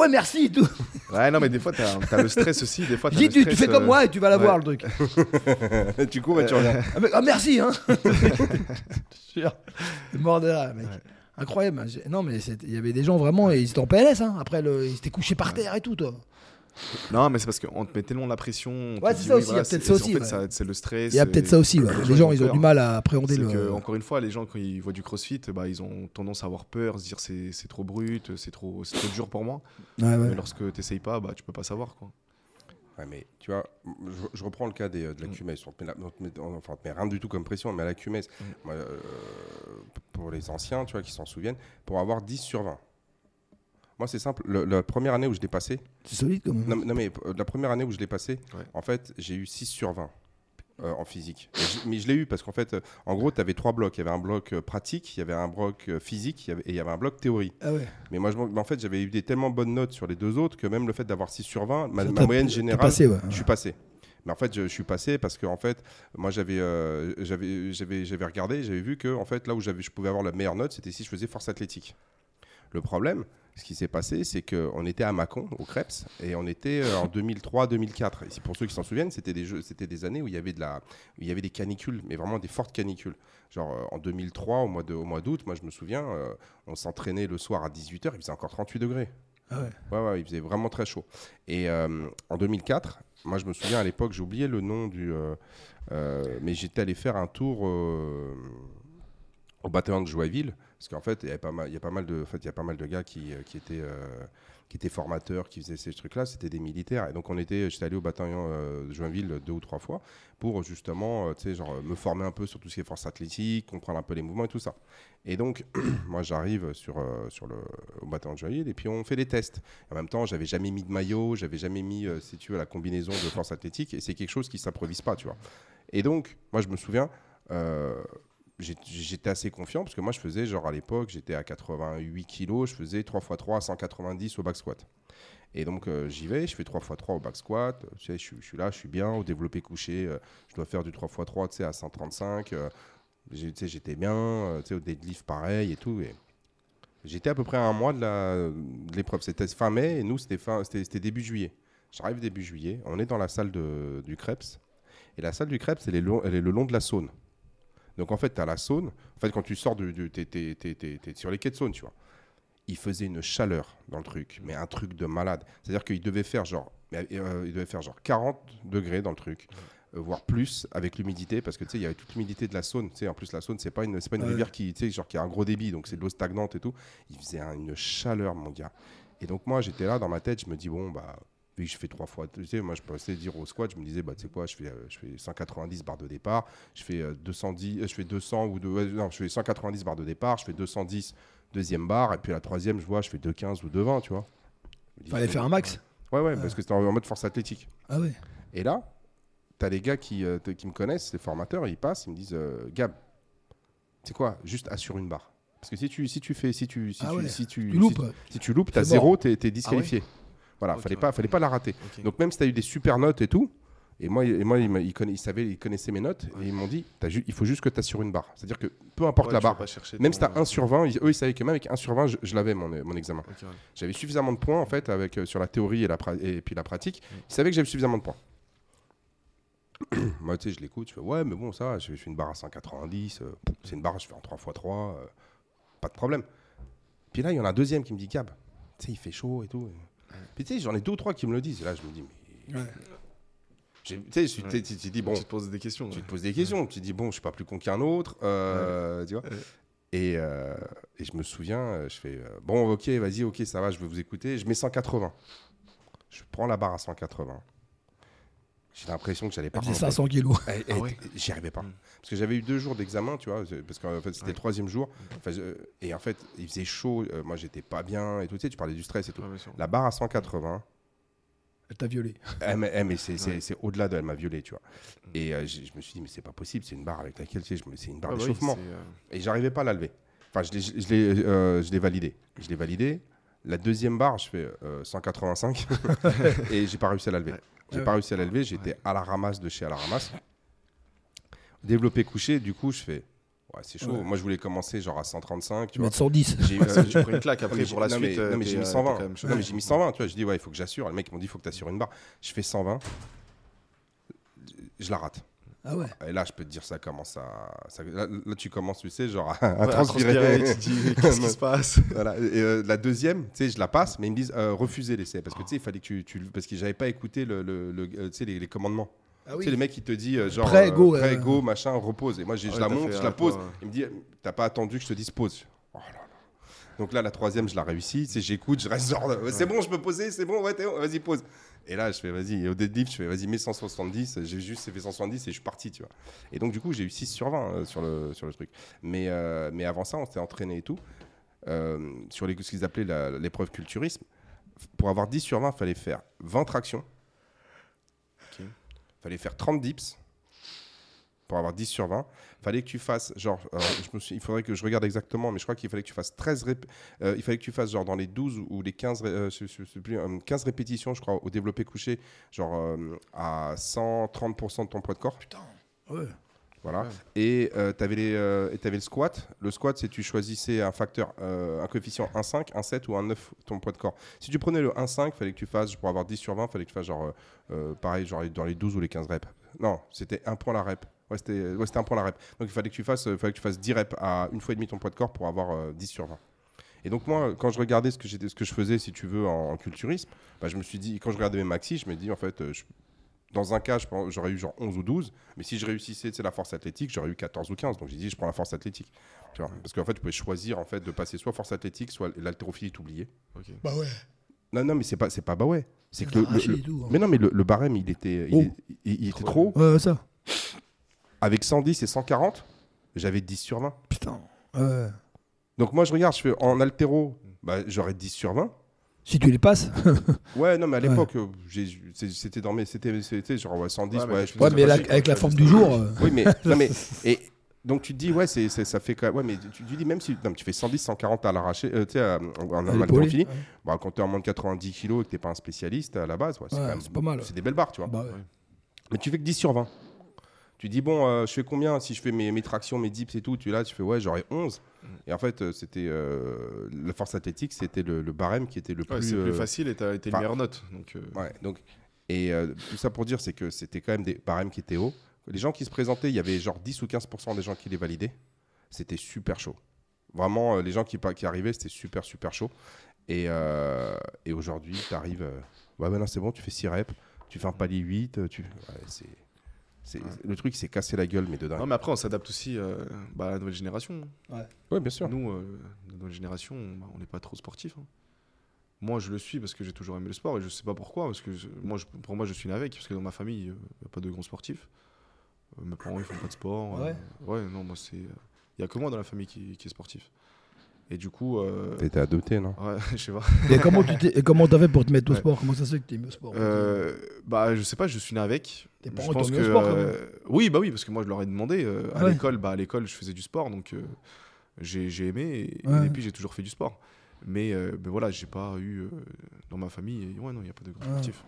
Ouais, merci et tout. Ouais, non, mais des fois, t'as as le stress aussi. Des fois, Je t'as dis, le tu, fais comme euh, moi et tu vas l'avoir, ouais. le truc. tu cours et tu reviens. Ah, mais- ah, merci, hein. Je mort de rire, mec. Incroyable. hein. Non, mais il y avait des gens vraiment, ils étaient en PLS. Hein. Après, le, ils étaient couchés par terre et tout, toi. Non, mais c'est parce qu'on te met tellement la pression. Ouais, c'est ça aussi, il y a peut-être ça en aussi, fait, ouais. ça- c'est le stress. Il y a peut-être ça aussi. ouais. les Les gens, ils ont du mal à appréhender le. que, encore une fois, les gens, quand ils voient du crossfit, bah, ils ont tendance à avoir peur, se dire c'est c'est trop brut, c'est trop, c'est trop dur pour moi. Ouais, ouais. Mais lorsque tu n'essayes pas, bah, tu peux pas savoir. Quoi. Ouais, mais tu vois, je, je reprends le cas des, euh, de la Mm. QMS. On te met la- on te met- on- enfin, on te met rien du tout comme pression, mais à la QMS, Mm. moi, euh, pour les anciens, tu vois, qui s'en souviennent, pour avoir 10 sur 20. Moi, c'est simple. le- la première année où je l'ai passé, C'est solide quand même. non, mais- non, mais euh, la première année où je l'ai passé, Ouais. en fait, j'ai eu 6 sur 20 euh, en physique. Et mais je l'ai eu parce qu'en fait, euh, en gros, tu avais trois blocs. Il y avait un bloc euh, pratique, il y avait un bloc euh, physique il y avait- et il y avait un bloc théorie. Ah ouais. Mais moi, je m'en- mais en fait, j'avais eu des tellement bonnes notes sur les deux autres que même le fait d'avoir 6 sur 20, ma, Ça ma moyenne t'es générale, passé, ouais. je suis passé. Mais en fait, je, je suis passé parce que en fait, moi, j'avais, euh, j'avais, j'avais, j'avais regardé, j'avais vu que en fait, là où j'avais, je pouvais avoir la meilleure note, c'était si je faisais force athlétique. Le problème, ce qui s'est passé, c'est qu'on était à Mâcon, au Krebs, et on était euh, en 2003-2004. Et pour ceux qui s'en souviennent, c'était des, jeux, c'était des années où il y avait de la, où il y avait des canicules, mais vraiment des fortes canicules. Genre euh, en 2003, au mois de, au mois d'août, moi, je me souviens, euh, on s'entraînait le soir à 18h, il faisait encore 38 degrés. Ah ouais. Ouais, ouais, il faisait vraiment très chaud. Et euh, en 2004, moi je me souviens à l'époque, j'ai oublié le nom du. euh, euh, mais j'étais allé faire un tour au bataillon de Joinville, parce qu'en fait, il y a pas mal de, gars qui, euh, euh, qui étaient formateurs, qui faisaient ces trucs-là, c'était des militaires. Et donc, on était, j'étais allé au bataillon euh, de Joinville deux ou trois fois pour justement, tu sais, genre, me former un peu sur tout ce qui est force athlétique, comprendre un peu les mouvements et tout ça. Et donc, moi, j'arrive sur, le, au bataillon de Joinville et puis on fait des tests. En même temps, j'avais jamais mis de maillot, j'avais jamais mis, si tu veux, la combinaison de force athlétique et c'est quelque chose qui s'improvise pas, tu vois. Et donc, moi, je me souviens, j'étais assez confiant parce que moi, je faisais, genre à l'époque, j'étais à 88 kilos, je faisais 3x3 à 190 au back squat. Et donc, euh, j'y vais, je fais 3x3 au back squat, tu sais, je, suis- là, je suis bien, au développé couché, euh, je dois faire du 3x3 tu sais, à 135. euh, j'ai- tu sais, j'étais bien, euh, tu sais, au deadlift pareil et tout. Et j'étais à peu près à un mois de l'épreuve. C'était fin mai et nous, c'était début juillet. J'arrive début juillet, on est dans la salle de, du Krebs. Et la salle du Krebs, elle est, long- elle est le long de la Saône. Donc en fait, tu as la Saône. En fait, quand tu sors du. du t'es, t'es- t'es- t'es- t'es sur les quais de Saône, tu vois. Il faisait une chaleur dans le truc, mais un truc de malade. C'est-à-dire qu'il devait faire genre. euh, il devait faire genre 40 degrés dans le truc. euh, voire plus avec l'humidité parce que tu sais il y avait toute l'humidité de la Saône tu sais en plus la Saône c'est pas une c'est pas une Ouais. rivière qui tu sais genre qui a un gros débit donc c'est de l'eau stagnante et tout il faisait un- une chaleur mon gars et donc moi j'étais là dans ma tête je me dis bon bah vu que je fais trois fois tu sais moi je pensais dire au squat je me disais bah tu sais quoi je fais euh, je fais 190 barres de départ je fais euh, 210 euh, je fais 200 ou deux, ouais, non je fais 190 barres de départ je fais 210 deuxième barre et puis la troisième je vois je fais 215 ou 220 tu vois dis, Fallait faire un max. ouais ouais parce que c'était en mode force athlétique Ah ouais. et là, tu as les gars qui, euh, me connaissent, les formateurs, ils passent, ils me disent euh, Gab, c'est quoi Juste assure une barre. Parce que si tu, si tu fais, si tu, si Ah tu, ouais. si tu, Tu loupes. si, si tu loupes, t'as zéro, t'es es disqualifié. Voilà, Ok, fallait ouais. pas, fallait pas la rater. Donc même si t'as eu des super notes et tout, et moi, et moi, ils, savaient, ils connaissaient mes notes et ils m'ont dit, il faut juste que tu assures une barre. C'est-à-dire que peu importe Ouais, la tu barre, même si ton- t'as 1 sur 20, ils- eux ils savaient que même avec 1 sur 20, je, je l'avais mon, mon examen. Ouais. J'avais suffisamment de points en fait avec euh, sur la théorie et, la et puis la pratique. Ils savaient que j'avais suffisamment de points. Moi, tu sais, je l'écoute, je fais ouais, mais bon, ça, je fais je fais une barre à 190, euh, c'est une barre, je fais en 3x3, euh, pas de problème. Puis là, il y en a un deuxième qui me dit Gab, tu sais, il fait chaud et tout. Puis tu sais, j'en ai deux ou trois qui me le disent. Et là, je me dis, mais. Ouais. Tu sais, je suis- Ouais. tu tu- tu dis, bon, Tu te poses des questions. tu te poses des questions. Tu te dis, bon, je suis pas plus con qu'un autre. euh, Tu vois Ouais. et, euh, et je me souviens, euh, je fais, euh, bon, ok, vas-y, ok, ça va, je vais vous écouter. Je mets 180. Je prends la barre à 180. J'ai l'impression que j'allais pas Elle faisait rentrer. 500 kilos. Et- et- Ah ouais J'y arrivais pas. Mm. Parce que j'avais eu deux jours d'examen, tu vois, parce qu'en fait c'était Ouais. le troisième jour. Enfin, je- et en fait, il faisait chaud, euh, moi j'étais pas bien et tout, tu sais, tu parlais du stress et tout. Ouais. La barre à 180, Elle t'a violé. Eh, mais, eh, mais c'est au-delà de elle m'a violé, tu vois. Et euh, je me suis dit, mais c'est pas possible, c'est une barre avec laquelle, tu sais, c'est une barre Ah bah oui, d'échauffement. c'est, euh, Et j'arrivais pas à la lever. Enfin, je l'ai- je je l'ai euh, je l'ai validé. Je l'ai validé. La deuxième barre, je fais euh, 185 et j'ai pas réussi à la lever. J'ai Ouais. pas réussi à la lever. J'étais à la ramasse de chez à la ramasse. Développé couché, du coup, je fais. Ouais, c'est chaud. Ouais. Moi, je voulais commencer genre à 135. Tu Tu vois. mets 110. J'ai euh, prends une claque après pour la non, suite. mais- euh, non, mais t'es, j'ai mis euh, t'es 120. quand même Non, mais j'ai mis 120. Tu vois, je dis, ouais, il faut que j'assure. Le mec, il m'a dit, il faut que tu assures une barre. Je fais 120. Je la rate. Ah ouais. Et là, je peux te dire, ça commence à. ça- là, là, tu commences, tu sais, genre à, à Ouais, transpirer. tu dis, qu'est-ce qui se passe? Voilà. Et, euh, la deuxième, tu sais, je la passe, mais ils me disent euh, refusez l'essai parce que tu sais, il fallait que tu, tu parce que j'avais pas écouté le, le- le- euh, les, les commandements. Ah Tu sais, les mecs qui te disent euh, genre Prêt, go, prêt, go, machin, repose. Et moi, Ah je la monte, je la pose. Il me dit t'as pas attendu que je te dise pause? Oh là là. Donc là, la troisième, je la réussis. Tu sais, j'écoute, je reste genre, c'est bon, je peux poser, c'est bon, ouais, vas-y, pose. Et là, je fais, vas-y, et au deadlift, je fais, vas-y, mets 170. J'ai juste fait 170 et je suis parti, tu vois. Et donc, du coup, j'ai eu 6 sur 20 euh, sur, le, sur le truc. Mais, euh, mais avant ça, on s'était entraîné et tout. euh, sur les, ce qu'ils appelaient la- l'épreuve culturisme. Pour avoir 10 sur 20, il fallait faire 20 tractions. Il fallait faire 30 dips. Pour avoir 10 sur 20, fallait que tu fasses genre, euh, je me suis- il faudrait que je regarde exactement, mais je crois qu'il fallait que tu fasses 13 rép- euh, il fallait que tu fasses genre dans les 12 ou les 15, ré- euh, je- je- je sais plus, euh, 15 répétitions, je crois, au développé couché, genre euh, à 130% de ton poids de corps. Putain. Ouais. Voilà. Ouais. Et tu avais, le squat. Le squat, c'est tu choisissais un facteur, euh, un coefficient 1,5, 1,7 ou 1,9 ton poids de corps. Si tu prenais le 1,5, fallait que tu fasses, pour avoir 10 sur 20, fallait que tu fasses genre, euh, euh, pareil, genre dans les 12 ou les 15 reps. Non, c'était un point la rep. Ouais, c'était ouais, c'était un point la rep. Donc il fallait que tu fasses, euh, fallait que tu fasses 10 reps à une fois et demi ton poids de corps pour avoir euh, 10 sur 20. Et donc moi, quand je regardais ce que, j'étais- ce que je faisais, si tu veux, en, en culturisme, bah, je me suis dit, quand je regardais mes maxi, je me dis, en fait, euh, je- dans un cas, je pense- j'aurais eu genre 11 ou 12, mais si je réussissais tu sais, la force athlétique, j'aurais eu 14 ou 15. Donc j'ai dit, je prends la force athlétique. Tu vois Parce qu'en fait, tu pouvais choisir en fait, de passer soit force athlétique, soit l'haltérophilie est oublié. Ok. Bah ouais. Non, non, mais c'est pas, c'est pas bah ouais. C'est que le, hein. mais non, mais le, le barème, il était, il, Oh. est- il- il était Trop. trop. Ouais, ça. Avec 110 et 140, j'avais 10 sur 20. Putain. Ouais. Donc moi, je regarde, je fais en altéro, bah, j'aurais 10 sur 20. Si tu les passes. Ouais, non, mais à Ouais. l'époque, euh, j'ai- c'est- c'était dans mes. C'était c'était genre ouais, 110, Ouais, mais ouais, je Ouais, mais avec la forme du jour. euh, Oui, mais, non, mais et donc tu te dis ouais, c'est ça fait quand ouais, mais tu, tu dis même si non, mais tu fais 110, 140 à l'arraché, euh, tu sais, à- en, normal fini, Ouais. bah, quand tu es en moins de 90 kilos et que t'es pas un spécialiste à la base, ouais, c'est Ouais, même- pas mal. c'est des belles barres, tu vois. Bah ouais. Mais tu fais que 10 sur 20. Tu dis bon, euh, je fais combien si je fais mes, mes tractions, mes dips et tout, tu là, tu fais ouais, j'aurais 11. Mm. Et en fait, euh, c'était euh, la force athlétique, c'était le, le barème qui était le Ouais, plus. plus facile et t'as été enfin, une meilleure note. Donc, Ouais, donc, et tout ça pour dire, c'est que c'était quand même des barèmes qui étaient hauts. Les gens qui se présentaient, il y avait genre 10 ou 15% des gens qui les validaient. C'était super chaud. Vraiment, les gens qui, qui arrivaient, c'était super, super chaud. Et, euh, et aujourd'hui, tu arrives. euh, ouais, maintenant c'est bon, tu fais 6 reps, tu fais un palier 8. euh, Tu... Ouais, Ouais. Le truc, c'est casser la gueule, mais de dingue. Non, mais après, on s'adapte aussi euh, bah, à la nouvelle génération. Ouais, bien sûr. Nous, euh, la nouvelle génération, on bah, on n'est pas trop sportif. hein. Moi, je le suis parce que j'ai toujours aimé le sport et je sais pas pourquoi. Parce que je- moi, je- pour moi, je suis né avec. Parce que dans ma famille, il n'y a pas de grands sportifs. Euh, mes parents, ils font pas de sport. Ouais. euh, ouais, non, moi, c'est. Il y a que moi dans la famille qui, qui est sportif. Et du coup. euh, été adopté, non? Ouais, je sais pas. Et comment tu t'es- et comment t'as fait pour te mettre au Ouais. sport? Comment ça se fait que t'es mis au sport? Euh, bah, je sais pas, je suis né avec. Tes Je parents pense t'ont que au sport, quand même. euh, oui, bah oui, parce que moi je leur ai demandé euh, à Ouais. l'école. Bah à l'école, je faisais du sport, donc euh, j'ai j'ai aimé et, Ouais. et puis j'ai toujours fait du sport. Mais, euh, mais voilà, j'ai pas eu euh, dans ma famille. et ouais, non, il y a pas de Ouais. sportifs.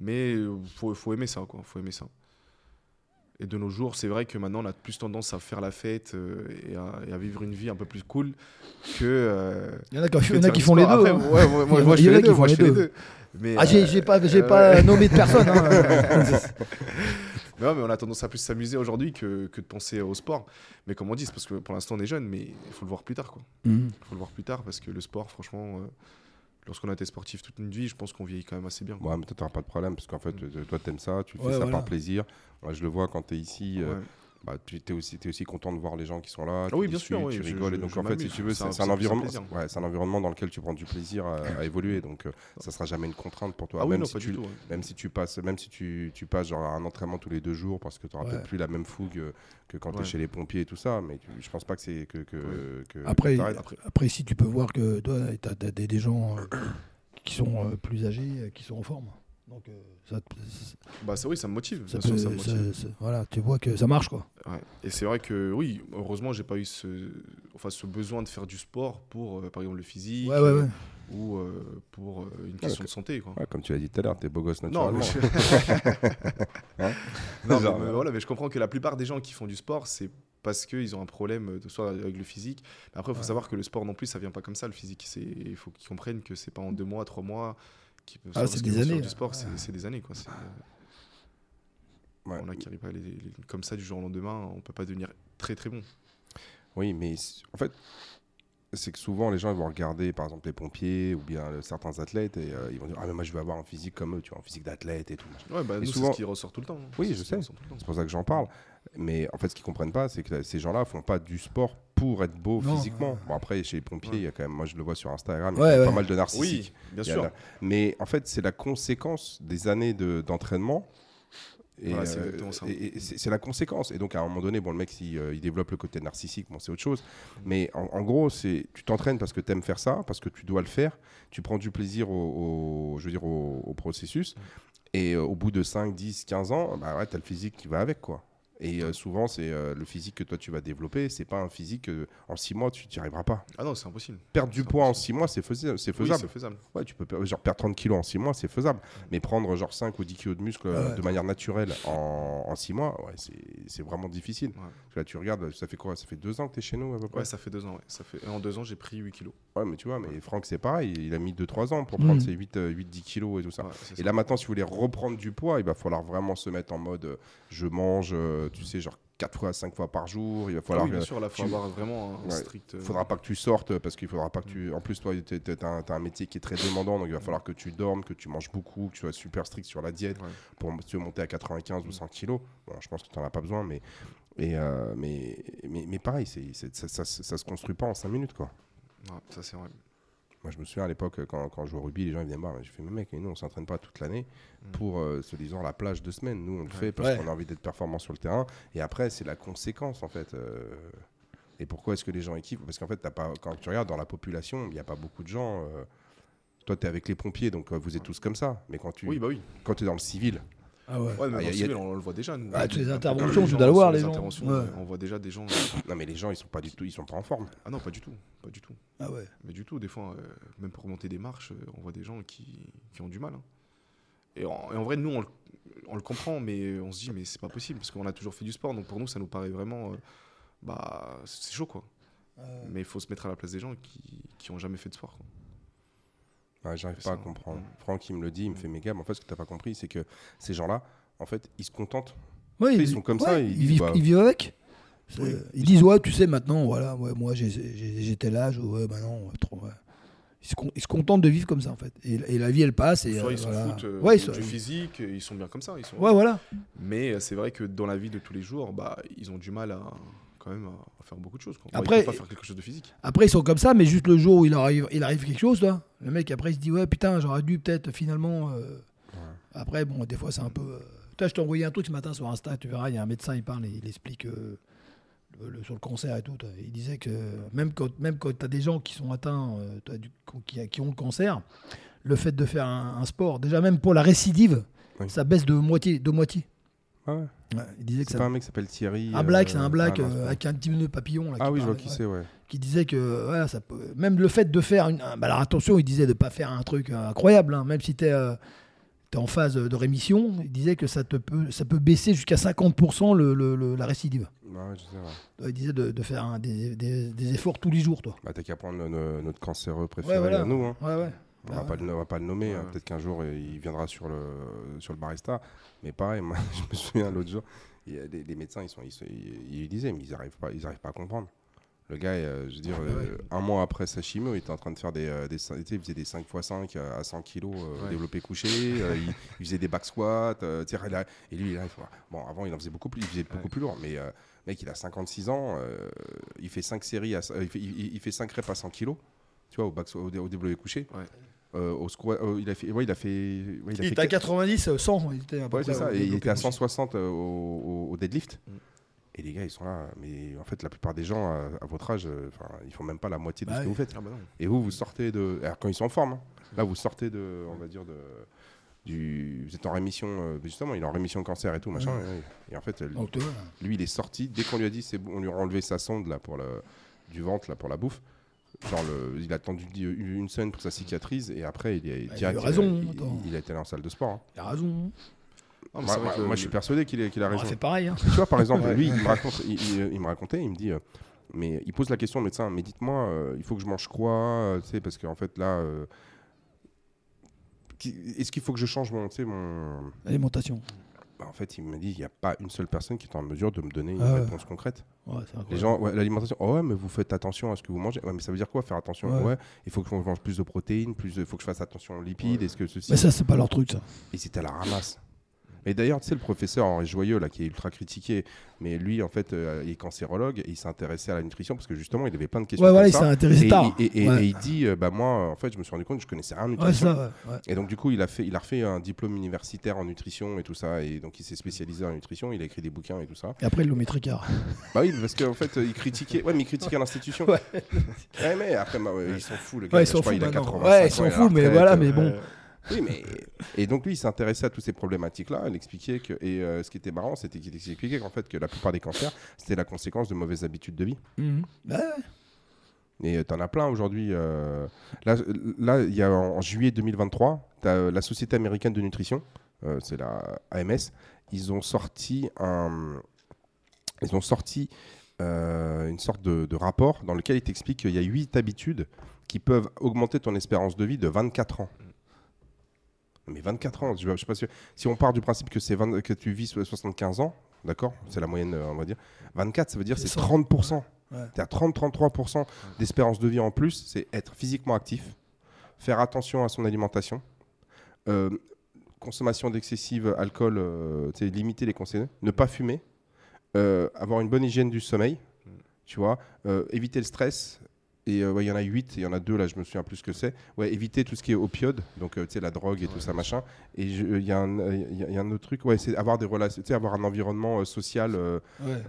Mais faut faut aimer ça, quoi. Faut aimer ça. Et de nos jours, c'est vrai que maintenant, on a plus tendance à faire la fête euh, et, à, et à vivre une vie un peu plus cool que. euh, Il y en a qui, y en a font les deux. Après, hein. ouais, moi, je fais les deux. Moi, les je fais les deux. Mais, Ah, j'ai euh, pas, nommé de personne. hein. Mais ouais, mais on a tendance à plus s'amuser aujourd'hui que, que de penser au sport. Mais comme on dit, c'est parce que pour l'instant on est jeune, mais il faut le voir plus tard. Mhm. Il faut le voir plus tard parce que le sport, franchement, euh, lorsqu'on a été sportif toute une vie, je pense qu'on vieillit quand même assez bien. quoi. Ouais, mais toi, t'auras pas de problème, parce qu'en fait, euh, toi, t'aimes ça, tu fais Ouais, ça voilà. par plaisir. Moi, je le vois quand t'es ici. euh. Bah, tu es aussi, t'es aussi content de voir les gens qui sont là. Ah tu oui, bien sûr, oui, tu je- rigoles. et donc, je en fait, si tu veux, C'est un- environnement, ouais, un environnement dans lequel tu prends du plaisir à, à évoluer. Donc, euh, ça sera jamais une contrainte pour toi. Ah oui, même, non, si pas tu, du tout. ouais. même si tu passes, même si tu, tu passes genre un entraînement tous les deux jours parce que tu n'auras Ouais. peut-être plus la même fougue euh, que quand tu es chez les pompiers et tout ça. Mais tu- je pense pas que c'est que, que, Ouais. que- Après. Après, après, si tu peux voir que toi, t'as as des, des gens euh, qui sont euh, plus âgés, qui sont en forme. Donc, euh, ça, Bah ça oui, ça me motive. ça bien sûr, peut- ça me motive. ça- ça- voilà, tu vois que ça marche, quoi. Ouais. Et c'est vrai que oui, heureusement, j'ai pas eu ce, enfin, ce besoin de faire du sport pour, euh, par exemple, le physique Ouais, ouais, ouais. ou euh, pour euh, une question de santé. Quoi. Ouais, comme tu l'as dit tout à l'heure, t'es beau gosse Non, naturellement. mais. Hein non, mais, Genre, mais euh, voilà, mais je comprends que la plupart des gens qui font du sport, c'est parce qu'ils ont un problème, euh, de, soit avec le physique. Mais après, il faut Ouais. savoir que le sport non plus, ça vient pas comme ça, le physique. C'est- Il faut qu'ils comprennent que c'est pas en deux mois, trois mois peuvent Ah, c'est des années, Du sport, ouais. c'est c'est des années. Quoi. C'est, euh, Ouais. On a qui pas à les- les- comme ça du jour au lendemain, on peut pas devenir très très bon. Oui, mais en fait, c'est que souvent les gens ils vont regarder par exemple les pompiers ou bien euh, certains athlètes et euh, ils vont dire Ah, mais moi je veux avoir un physique comme eux, tu vois, un physique d'athlète et tout. Ouais, bah, Et nous, souvent- c'est ce qui ressort tout le temps. hein. Oui, je sais. C'est pour ça que j'en parle. Mais en fait, ce qu'ils comprennent pas, c'est que ces gens-là font pas du sport pour être beau Non, physiquement. ouais. Bon, après, chez les pompiers, Ouais. il y a quand même, moi je le vois sur Instagram, il y Ouais, a ouais. pas mal de narcissiques. Oui, bien Il sûr. a. Mais en fait, c'est la conséquence des années de- d'entraînement. Et, Voilà, c'est euh, exactement ça. et- et c'est la conséquence. Et donc, à un moment donné, bon, le mec, s'il euh, il développe le côté narcissique, bon, c'est autre chose. Mais en, en gros, c'est tu t'entraînes parce que tu aimes faire ça, parce que tu dois le faire. Tu prends du plaisir au, au- je veux dire, au, au processus. Et euh, au bout de 5, 10, 15 ans, bah ouais, tu as le physique qui va avec, quoi. Et euh, souvent, c'est euh, le physique que toi tu vas développer. C'est pas un physique que, en 6 mois tu n'y arriveras pas. Ah non, c'est impossible. Perdre du poids en impossible. 6 mois, c'est faisable. C'est faisable. Ouais, tu peux per- genre perdre 30 kilos en 6 mois, c'est faisable. Mais prendre genre 5 ou 10 kilos de muscle euh, Ouais. de manière naturelle en, 6 mois, ouais, c'est c'est vraiment difficile. Ouais. Parce que là, tu regardes, ça fait quoi? Ça fait 2 ans que tu es chez nous à peu près? Ouais, ça fait deux ans. Ouais. Ça fait... En deux ans, j'ai pris 8 kilos. Ouais, mais tu vois, mais Franck, c'est pareil. Il a mis 2-3 ans pour Mm. prendre ses 8-10 kilos et tout ça. Ouais, Et ça. là, maintenant, si vous voulez reprendre du poids, il va falloir vraiment se mettre en mode euh, je mange, euh, tu sais, genre 4 fois, 5 fois par jour. Il va Ah falloir. oui, bien euh, sûr, là, il faut tu- avoir vraiment un Ouais. strict. euh, faudra pas que tu sortes parce qu'il faudra pas que tu. En plus, toi, tu as, un métier qui est très demandant, donc il va falloir que tu dormes, que tu manges beaucoup, que tu sois super strict sur la diète Ouais. pour veux monter à 95 ou 100 kilos. Bon, je pense que tu n'en as pas besoin, mais, et, euh, mais, mais, mais pareil, c'est c'est- ça, ça, ça se construit pas en 5 minutes. quoi. Ouais, ça, c'est vrai. Moi, je me souviens à l'époque, quand, quand je jouais au rugby, les gens ils venaient me voir. J'ai fait, mais mec, nous, on s'entraîne pas toute l'année Mm. pour, euh, se disant, la plage deux semaines. Nous, on le Ouais. fait parce Ouais. qu'on a envie d'être performant sur le terrain. Et après, c'est la conséquence, en fait. euh, Et pourquoi est-ce que les gens équipent Parce qu'en fait, t'as pas, quand tu regardes dans la population, il n'y a pas beaucoup de gens. euh, Toi, tu es avec les pompiers, donc euh, vous êtes tous comme ça. Mais quand tu Oui, bah oui. quand es dans le civil, Ah ouais. Ouais, mais Ah, dans y a- y a- on, on le voit déjà. Nous. Ah, toutes les interventions, tu dois le voir, les gens. Ouais. On voit déjà des gens. non, mais les gens, ils sont pas du tout, ils sont pas en forme. Ah non, pas du tout. Pas du tout. Ah ouais. Mais du tout, des fois, euh, même pour monter des marches, euh, on voit des gens qui, qui ont du mal. hein. Et, en, et en vrai, nous, on le, on le comprend, mais on se dit, mais c'est pas possible, parce qu'on a toujours fait du sport, donc pour nous, ça nous paraît vraiment. euh, bah, c'est chaud, quoi. Mais il faut se mettre à la place des gens qui, qui ont jamais fait de sport. quoi. Ouais, J'arrive pas à comprendre. Mm. Franck, il me le dit, il me fait, mais gars, mais en fait, ce que t'as pas compris, c'est que ces gens-là, en fait, ils se contentent. Ouais, Ils sont comme ça, ils vivent, bah- ils vivent avec. Oui. Ils disent, ouais, tu sais, maintenant, voilà, ouais, moi j'ai- j'ai j'ai tel âge, ouais, bah non, trop. ouais. Ils, se con- ils se contentent de vivre comme ça, en fait. Et, et la vie, elle passe. Et, Soit euh, ils s'en voilà. foutent euh, Ouais, ils du sont- physique, ils sont bien comme ça. Ils sont... Ouais, voilà. Mais euh, c'est vrai que dans la vie de tous les jours, bah, ils ont du mal à quand même à faire beaucoup de choses. Quoi. Après- ils peuvent pas faire quelque chose de physique. Après, ils sont comme ça, mais juste le jour où il arrive, il arrive quelque chose, là, le mec, après, il se dit, ouais, putain, j'aurais dû peut-être finalement. euh, Après, bon, des fois, c'est un peu. euh, Toi, je t'ai envoyé un truc ce matin sur Insta, tu verras, il y a un médecin, il parle, et il explique euh, le- le- sur le cancer et tout. Il disait que même quand, même quand tu as des gens qui sont atteints, euh, du- qui, qui ont le cancer, le fait de faire un, un sport, déjà même pour la récidive, Oui. ça baisse de moitié. De moitié. Ah ouais. Ouais, il disait que C'est ça. pas un mec qui s'appelle Thierry. Un black, c'est euh, un black ah, euh, avec un petit nœud papillon. Là, Ah qui oui, je vois qui c'est, ouais. qui disait que voilà, ça peut, même le fait de faire une. un- bah alors attention, il disait de pas faire un truc euh, incroyable, hein, même si tu es, en phase de rémission, il disait que ça, te peut, ça peut baisser jusqu'à 50% le, le- le- la récidive. Ouais, je sais, ouais. Il disait de, de faire des, des- des efforts tous les jours, toi. Bah, t'as qu'à prendre le- notre cancéreux préféré voilà. à nous. hein. Ouais, ouais. On Ah ouais. on va pas le nommer, Ouais. hein. peut-être qu'un jour il viendra sur le, sur le barista. Mais pareil, moi je me souviens l'autre jour, il y a des, les médecins ils, sont, ils, se- ils- ils disaient, mais ils n'arrivent pas, ils arrivent pas à comprendre. Le gars, euh, je veux dire, Ah, euh, un mois après sa chimio, il était en train de faire des. euh, des il faisait des 5 x 5 à 100 kilos euh, Ouais. développé couché. il, il faisait des back squats. et lui, là, il faut- bon, avant, il en faisait beaucoup plus, il faisait beaucoup Ouais. plus lourd. Mais mec, il a 56 ans, il fait 5 séries, à, il, fait, il, il fait 5 reps à 100 kilos. Tu vois, au, back, au, au développé couché. Ouais. Euh, au squat, euh, il a fait, ouais, il a fait, ouais, Il a était fait à 90, euh, 100. Il était à peu Ouais, c'est près ça. au Et il était à couché. 160 euh, au, au- au deadlift. Mm. Et les gars, ils sont là. Mais en fait, la plupart des gens à, à votre âge, euh, ils font même pas la moitié de Bah ce que vous faites. Ah bah. Et vous, vous sortez de. Alors, quand ils sont en forme, hein. là, vous sortez de, on va dire, de, du, vous êtes en rémission, euh, justement, il est en rémission cancer et tout, machin. Et, et en fait, euh, lui, il est sorti dès qu'on lui a dit, c'est bon, on lui a enlevé sa sonde là pour le du ventre là pour la bouffe. Genre, le, il a attendu une semaine pour que ça cicatrise et après, il est Bah, il a raison, il- attends. il, a été allé en salle de sport. hein. il a raison. Non, Moi, c'est vrai moi- que le- moi, je suis persuadé qu'il est- qu'il a On raison. fait pareil. Hein. Tu vois, par exemple, Ouais. lui, il me, raconte, il, il- il me racontait, il me dit, euh, mais il pose la question au médecin, mais dites-moi, euh, il faut que je mange quoi euh, Tu sais, parce qu'en fait, là, euh, est-ce qu'il faut que je change mon, tu sais, mon... Alimentation. Bah, en fait, il me dit, il n'y a pas une seule personne qui est en mesure de me donner une Ah ouais. réponse concrète. Ouais, Les gens, ouais, l'alimentation, oh ouais, mais vous faites attention à ce que vous mangez. Ouais, mais ça veut dire quoi faire attention? Ouais. Ouais, il faut que je mange plus de protéines, plus, il faut que je fasse attention aux lipides, est-ce que ceci. Mais ça, c'est pas leur truc, ça. Et c'était à la ramasse. Et d'ailleurs, tu sais, le professeur Henri Joyeux, là, qui est ultra critiqué, mais lui, en fait, euh, il est cancérologue et il s'est intéressé à la nutrition parce que justement, il avait plein de questions. Ouais, voilà, il comme s'est intéressé Et, tard. et- et- Ouais. et il dit, euh, bah moi, en fait, je me suis rendu compte que je connaissais rien en Ouais, nutrition. ça, ouais, ouais. Et donc, du coup, il a, fait, il a refait un diplôme universitaire en nutrition et tout ça. Et donc, il s'est spécialisé en nutrition. Il a écrit des bouquins et tout ça. Et après, ils l'ont mis tricard. Bah oui, parce qu'en fait, il critiquait. Ouais, mais il critiquait l'institution. Ouais. Ouais, mais après, bah, ouais, ils s'en foutent, le gars. Ouais, je foutent il a maintenant. 85 Ouais, ils s'en il foutent, mais voilà, euh, mais bon. Oui, mais et donc lui, il s'intéressait à toutes ces problématiques-là. Il expliquait que et euh, ce qui était marrant, c'était qu'il expliquait qu'en fait que la plupart des cancers, c'était la conséquence de mauvaises habitudes de vie. Bah ouais. Et tu en as plein aujourd'hui. euh, Là, là, il y a en, en juillet 2023, tu as la Société américaine de nutrition, euh, c'est la AMS. Ils ont sorti un, ils ont sorti euh, une sorte de, de rapport dans lequel ils t'expliquent qu'il y a 8 habitudes qui peuvent augmenter ton espérance de vie de 24 ans. Mais 24 ans, je sais pas si, si on part du principe que, c'est 20 que tu vis so- 75 ans, d'accord C'est la moyenne, euh, on va dire. 24, ça veut dire C'est c'est ça. 30%. Ouais. Tu as 30-33% d'espérance de vie en plus, c'est être physiquement actif, faire attention à son alimentation, euh, consommation d'excessive alcool, euh, limiter les conseils, ne pas fumer, euh, avoir une bonne hygiène du sommeil, tu vois, éviter le stress. Et euh, ouais, il y en a 8, il y en a deux là, je me souviens plus ce que c'est. Ouais, éviter tout ce qui est opioïde, donc euh, tu sais, la drogue et tout ça, machin. Et je- il y, a un- euh, il y il y a un autre truc, ouais, c'est avoir des relations, tu sais, avoir un environnement social, tu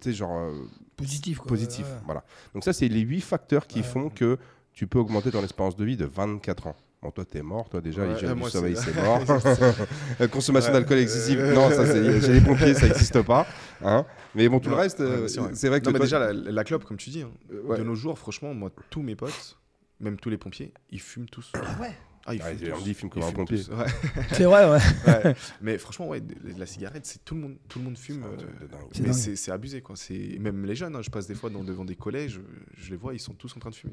sais, genre Positif, quoi. positif. Voilà. Donc ça, c'est les huit facteurs qui font que tu peux augmenter ton espérance de vie de 24 ans. Bon, toi, t'es mort, toi déjà, Ouais, l'hygiène euh, du sommeil, c'est- mort. Consommation Ouais. d'alcool excessive, Euh, non, ça, c'est chez les pompiers, ça n'existe pas. Hein mais bon, tout le reste, ouais, euh, c'est vrai. que Non, mais toi- déjà, la, la clope, comme tu dis, hein, Euh, ouais. de nos jours, franchement, moi, tous mes potes, même tous les pompiers, ils fument tous. Ah ouais Ah, ils Ouais, fument on dit, ils fument comme Ils un pompier. C'est vrai, ouais. Ouais. Mais franchement, ouais, de- la cigarette, c'est tout le monde, tout le monde fume. C'est euh, mais abusé, quoi. C'est même les jeunes. hein, je passe des fois dans- devant des collèges, je, je les vois, ils sont tous en train de fumer.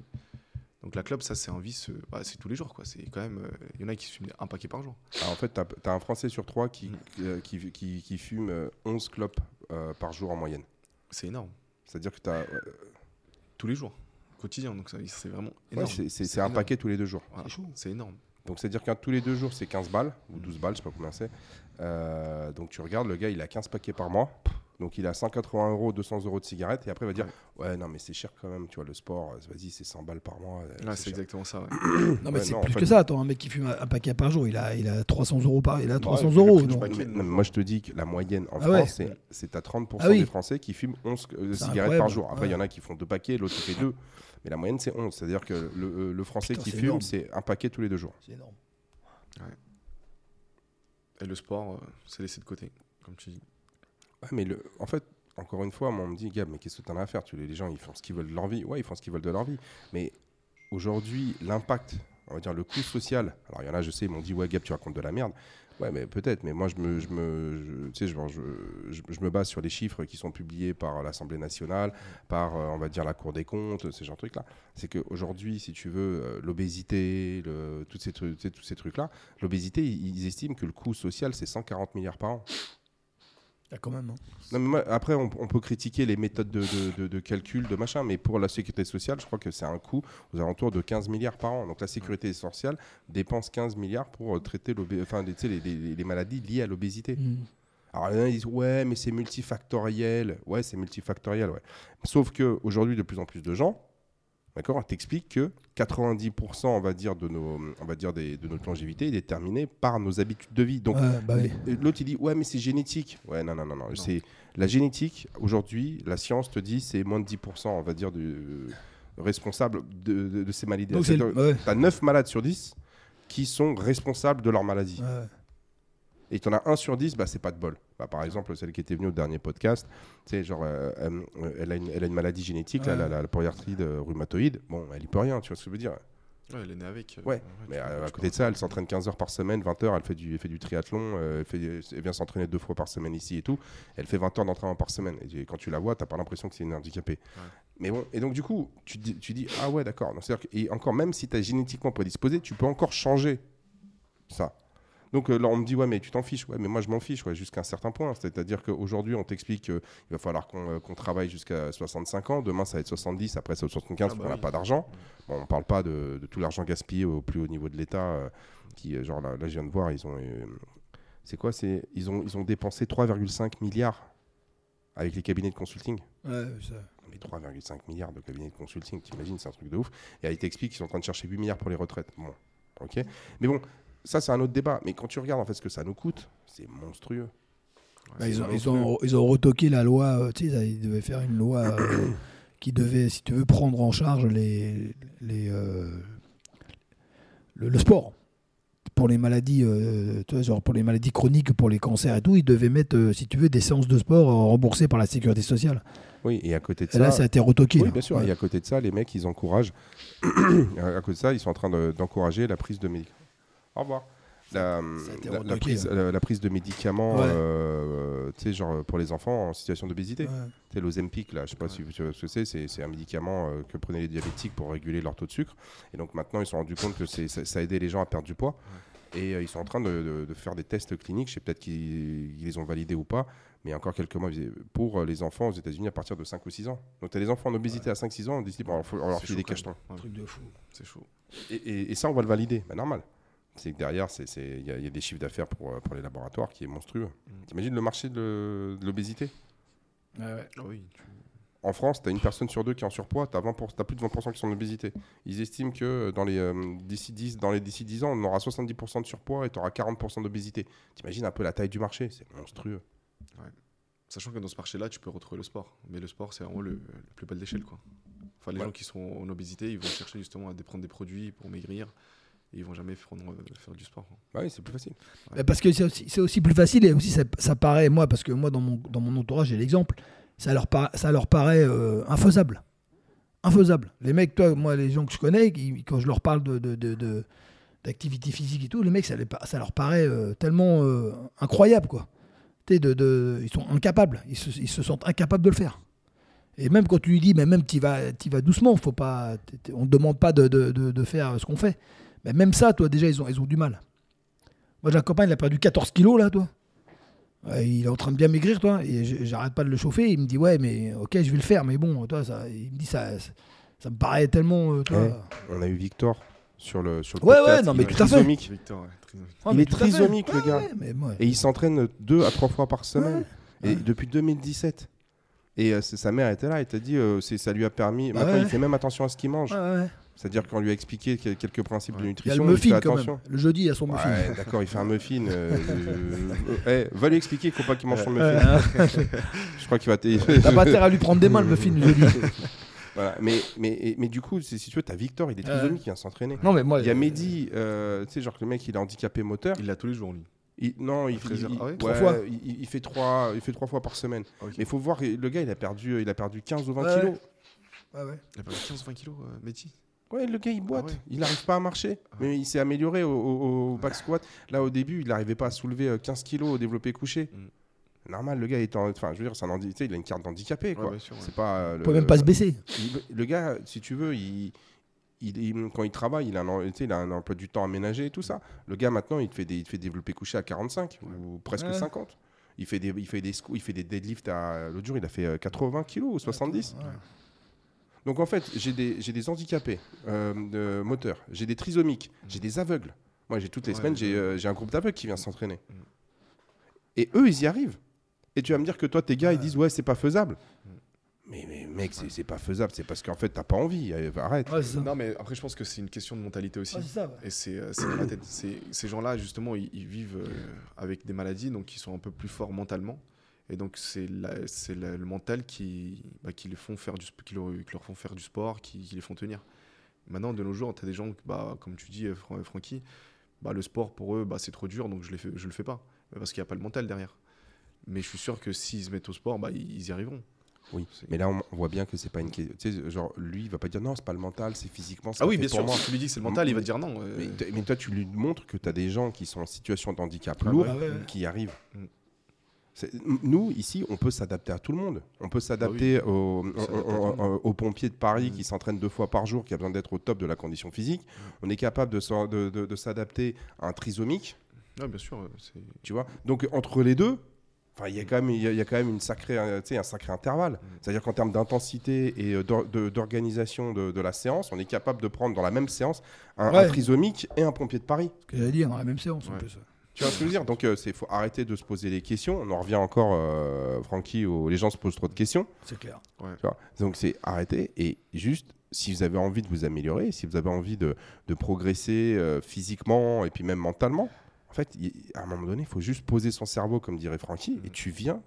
Donc la clope, ça, c'est un vice. euh, bah, c'est tous les jours, quoi. C'est quand même. euh, Il y en a qui fument un paquet par jour. Ah, en fait, tu as, un Français sur trois qui, Mm. euh, qui, qui, qui fume euh, 11 clopes euh, par jour en moyenne. C'est énorme. C'est-à-dire que tu as. Tous les jours, quotidien. Donc c'est vraiment énorme. c'est un énorme. paquet tous les deux jours. Voilà, C'est chaud. C'est énorme. Donc c'est-à-dire qu'un tous les deux jours, c'est 15 balles, ou 12 balles, je sais pas combien c'est. Euh, donc tu regardes, le gars, il a 15 paquets par mois. Donc il a 180 euros, 200 euros de cigarettes. Et après, il va dire Ouais, non, mais c'est cher quand même, tu vois, le sport, vas-y, c'est 100 balles par mois. euh, Ouais, c'est exactement ça. ouais. Non, mais Ouais, c'est non, plus en fait- que ça. Attends, un mec qui fume un un paquet par jour, il a, il a 300 euros par. Il a 300 puis le euros. prix du non. paquet. Mais- non, mais moi, je te dis que la moyenne en Ah ouais. France, c'est- c'est à 30% Ah oui. des Français qui fument 11 euh, cigarettes par jour. Après, il y en a qui font deux paquets, l'autre qui fait deux. Mais la moyenne, c'est 11. C'est-à-dire que le, euh, le Français Putain, qui fume, énorme. c'est un paquet tous les deux jours. C'est énorme. Et le sport, euh, c'est laissé de côté, comme tu dis. Mais le, en fait, encore une fois, moi, on me dit, Gab, mais qu'est-ce que t'en as à faire? Tu, les, gens, ils font ce qu'ils veulent de leur vie. Ouais, ils font ce qu'ils veulent de leur vie. Mais aujourd'hui, l'impact, on va dire le coût social. Alors, il y en a, je sais, ils m'ont dit, ouais, Gab, tu racontes de la merde. Ouais, mais peut-être. Mais moi, je me, je me, je- je, me base sur les chiffres qui sont publiés par l'Assemblée nationale, par, euh, on va dire, la Cour des comptes, ces genre de trucs-là. C'est qu'aujourd'hui, si tu veux, euh, l'obésité, ces, tous ces trucs-là, l'obésité, ils estiment que le coût social, c'est 140 milliards par an. Ah, quand même. hein. Non, mais moi, après, on, on peut critiquer les méthodes de, de- de- de calcul, de machin, mais pour la sécurité sociale, je crois que c'est un coût aux alentours de 15 milliards par an. Donc la sécurité sociale dépense 15 milliards pour euh, traiter enfin, les, les, les- les maladies liées à l'obésité. Mm. Alors a qui disent ouais, mais c'est multifactoriel. Ouais, c'est multifactoriel, ouais. Sauf que aujourd'hui, de plus en plus de gens, d'accord, t'expliquent que 90%, on va dire, de nos, on va dire des- de notre longévité est déterminée par nos habitudes de vie. Donc bah oui. L'autre, il dit Ouais, mais c'est génétique. Ouais, non, non, non. non. C'est La génétique, aujourd'hui, la science te dit c'est moins de 10%, on va dire, de, responsable de, de- de ces maladies. Ouais. Tu as 9 malades sur 10 qui sont responsables de leur maladie. Ouais. Et tu en as un sur 10, bah, c'est pas de bol. Bah, par exemple, celle qui était venue au dernier podcast, tu sais, genre, euh, euh, elle, a une, elle a une maladie génétique, là, la, la, la polyarthrite euh, rhumatoïde. Bon, elle y peut rien, tu vois ce que je veux dire. Ouais, elle est née avec. Ouais, Mais à, côté de ça, elle s'entraîne 15 heures par semaine, 20 heures, elle fait du, elle fait du triathlon, euh, elle, fait, elle vient s'entraîner deux fois par semaine ici et tout. Elle fait 20 heures d'entraînement par semaine. Et quand tu la vois, t'as pas l'impression que c'est une handicapée. Mais bon, et donc du coup, tu, dis- tu dis, ah ouais, d'accord. Donc, c'est-à-dire que- Et encore, même si tu es génétiquement prédisposé, tu peux encore changer ça. Donc euh, là, on me dit, ouais, mais tu t'en fiches. Ouais, mais moi, je m'en fiche ouais, jusqu'à un certain point. C'est-à-dire qu'aujourd'hui, on t'explique qu'il va falloir qu'on euh, travaille jusqu'à 65 ans. Demain, ça va être 70, après, ça va être 75, Ah parce bah qu'on n'a oui. pas d'argent. Bon, on parle pas de, de tout l'argent gaspillé au plus haut niveau de l'État. euh, qui, genre là, là, je viens de voir, ils ont. euh, c'est quoi c'est, ils, ont, ils ont dépensé 3,5 milliards avec les cabinets de consulting. Ouais, ça. Mais 3,5 milliards de cabinets de consulting, t'imagines, c'est un truc de ouf. Et elle t'explique qu'ils sont en train de chercher 8 milliards pour les retraites. Bon, ok. Mais bon, ça, c'est un autre débat. Mais quand tu regardes en fait ce que ça nous coûte, c'est monstrueux. Bah, ils, ont, ils, monstrueux. ont, ils ont retoqué la loi, euh, tu sais, ils devaient faire une loi euh, qui devait, si tu veux, prendre en charge les, les, euh, le, le sport. Pour les maladies, euh, tu vois, genre pour les maladies chroniques, pour les cancers et tout, ils devaient mettre, euh, si tu veux, des séances de sport remboursées par la sécurité sociale. Oui, et à côté de Et ça. là, ça a été retoqué. Oui, là. bien sûr. Ouais. Et à côté de ça, les mecs, ils encouragent. à côté de ça, ils sont en train de- d'encourager la prise de médicaments. Au revoir. La, été la- prise, ouais. la- la prise de médicaments, Ouais. euh, tu sais, genre pour les enfants en situation d'obésité. Ouais. Tu sais, l'Ozempic, là, je sais pas Ouais. si tu vois ce que c'est, c'est un médicament euh, que prenaient les diabétiques pour réguler leur taux de sucre. Et donc maintenant, ils se sont rendus compte que ça, ça aidait les gens à perdre du poids. Et euh, ils sont en train de, de- de faire des tests cliniques, je sais peut-être qu'ils ils les ont validés ou pas, mais il y a encore quelques mois, pour euh, les enfants aux États-Unis à partir de 5 ou 6 ans. Donc tu as des enfants en obésité à 5-6 ans, on dit, bon, alors, faut- on leur file des cachetons. Ouais, Truc de fou. C'est chaud. Et, et- et ça, on va le valider, bah, normal. C'est que derrière, c'est- c'est- il y, a- il y a des chiffres d'affaires pour, euh, pour les laboratoires qui est monstrueux. Mm. T'imagines le marché de, de l'obésité ouais. Ah oui, tu- En France, tu as une personne sur deux qui est en surpoids, tu as, plus de 20% qui sont en obésité. Ils estiment que euh, dans les, euh, d'ici 10, dans les d'ici 10 ans, on aura 70% de surpoids et tu auras 40% d'obésité. T'imagines un peu la taille du marché, c'est monstrueux. Sachant que dans ce marché-là, tu peux retrouver le sport. Mais le sport, c'est vraiment le, le plus bas de l'échelle. Quoi. Enfin, les Ouais. gens qui sont en obésité, ils vont chercher justement à prendre des produits pour maigrir. Et ils vont jamais prendre, euh, faire du sport. quoi. Bah oui, c'est plus facile. Mais Parce que c'est aussi, plus facile et aussi ça, ça paraît, moi, parce que moi, dans mon, dans mon entourage, j'ai l'exemple, ça leur, para- ça leur paraît euh, infaisable. Infaisable. Les mecs, toi, moi, les gens que je connais, qui- quand je leur parle de, de, de- de- d'activité physique et tout, les mecs, ça, les pa- ça leur paraît euh, tellement euh, incroyable, quoi. De, de- ils sont incapables, ils se, ils se sentent incapables de le faire. Et même quand tu lui dis, mais même tu vas, t'y vas doucement, faut pas, on ne demande pas de, de- de- de faire ce qu'on fait. Mais même ça, toi, déjà, ils ont, ils ont du mal. Moi, j'ai un copain, il a perdu 14 kilos, là, toi. Ouais, il est en train de bien maigrir, toi. Et j'arrête pas de le chauffer. Il me dit, ouais, mais ok, je vais le faire. Mais bon, toi, ça, il me dit, ça, ça, ça me paraît tellement. euh, toi, Ouais. On a eu Victor sur le, sur le Ouais, podcast. ouais, non, il mais est tout à fait. trisomique. Victor, ouais, trisomique. Ouais, il mais est trisomique, le gars. ouais, mais moi- Et il s'entraîne deux à trois fois par semaine. Ouais. Et depuis 2017. Et euh, sa mère était là, elle t'a dit, euh, ça lui a permis. Bah Maintenant, ouais. il fait même attention à ce qu'il mange. Ouais, ouais. C'est-à dire qu'on lui a expliqué que- quelques principes de Ouais. Il y a nutrition. le il fait muffin, quand attention. même. Le jeudi, il y a son muffin. Ouais, d'accord, il fait un muffin. euh, euh, eh, va lui expliquer qu'il faut pas qu'il mange son muffin. Je crois qu'il va. T'as pas intérêt à lui prendre des mains, le muffin, le jeudi. Voilà. Mais, mais, mais du coup, c'est- si tu veux, t'as Victor, il est trisomique, qui vient s'entraîner. Non, mais moi. Il y a euh, Mehdi, euh, tu sais, genre le mec, il est handicapé moteur. Il l'a tous les jours, lui. Il- non, il, À fait- 13 heures. il- Ah ouais Trois ouais, fois il, il fait trois, il fait trois fois par semaine. Ok. Mais il faut voir, le gars, il a perdu, il a perdu 15 ou 20 Ouais. kilos. Ouais, ouais. Il a perdu 15-20 kilos, euh, Mehdi? Ouais, le gars, il boite. Ah ouais. Il n'arrive pas à marcher. Mais il s'est amélioré au, au- au back squat. Là, au début, il n'arrivait pas à soulever euh, 15 kilos au développé couché. Mm. Normal, le gars est en. Enfin, je veux dire, c'est un handi- il a une carte d'handicapé, quoi. Ouais, bien sûr, ouais. C'est pas. euh, Il le- peut même pas se baisser. il- le gars, si tu veux, il, il- il- quand il travaille, il a, un, il a un emploi du temps aménagé et tout ça. Le gars, maintenant, il te fait des, il te fait développer couché à 45 ou presque Ouais. 50. Il fait des, il fait des, squats- il fait des deadlifts à. L'autre jour, il a fait euh, 80 kilos ou 70. Ouais. Donc en fait, j'ai des, j'ai des handicapés euh, de moteur, j'ai des trisomiques, j'ai des aveugles. Moi, j'ai toutes les Ouais, semaines, j'ai euh, j'ai un groupe d'aveugles qui vient s'entraîner. Mm. Et eux, ils y arrivent. Et tu vas me dire que toi, tes gars, ils disent ouais, c'est pas faisable. Mm. Mais, mais mec, c'est c'est pas faisable. C'est parce qu'en fait, t'as pas envie. Euh, Arrête. Ouais. Non, mais après, je pense que c'est une question de mentalité aussi. Ouais, c'est ça, ouais. Et c'est la tête. C'est- Ces gens-là, justement, ils, ils vivent euh, avec des maladies, donc ils sont un peu plus forts mentalement. Et donc, c'est le mental qui, bah, qui, les font faire du, qui, leur, qui leur font faire du sport, qui, qui les font tenir. Maintenant, de nos jours, tu as des gens, bah, comme tu dis, Fran- Francky, bah, le sport pour eux, bah, c'est trop dur, donc je ne le fais pas. Parce qu'il n'y a pas le mental derrière. Mais je suis sûr que s'ils se mettent au sport, bah, ils y arriveront. Oui, mais là on voit bien que c'est pas une question. Tu sais, genre lui, il va pas dire non, c'est pas le mental, c'est physiquement. Ah oui, bien sûr. Si tu lui dis que c'est le mental, il va dire non. Euh. Mais, toi, tu lui montres que tu as des gens qui sont en situation de handicap ah lourd qui arrivent. Nous, ici, on peut s'adapter à tout le monde. On peut s'adapter ah aux, pompiers de Paris qui s'entraînent deux fois par jour, qui a besoin d'être au top de la condition physique. On est capable de, de, s'adapter à un trisomique. Ah, bien sûr. Tu vois? Donc, entre les deux, il y, a quand même, il y, a quand même une sacrée, un sacré intervalle. Mm. C'est-à-dire qu'en termes d'intensité et euh, d'organisation de, la séance, on est capable de prendre dans la même séance un, trisomique et un pompier de Paris. Ce que j'allais dire, dans la même séance en plus. Tu vois ce que je veux dire? Donc, il euh, faut arrêter de se poser des questions. On en revient encore, euh, Francky, où les gens se posent trop de questions. C'est clair. Donc, c'est arrêter et juste, si vous avez envie de vous améliorer, si vous avez envie de, progresser physiquement et puis même mentalement, en fait, à un moment donné, il faut juste poser son cerveau, comme dirait Francky, et tu viens,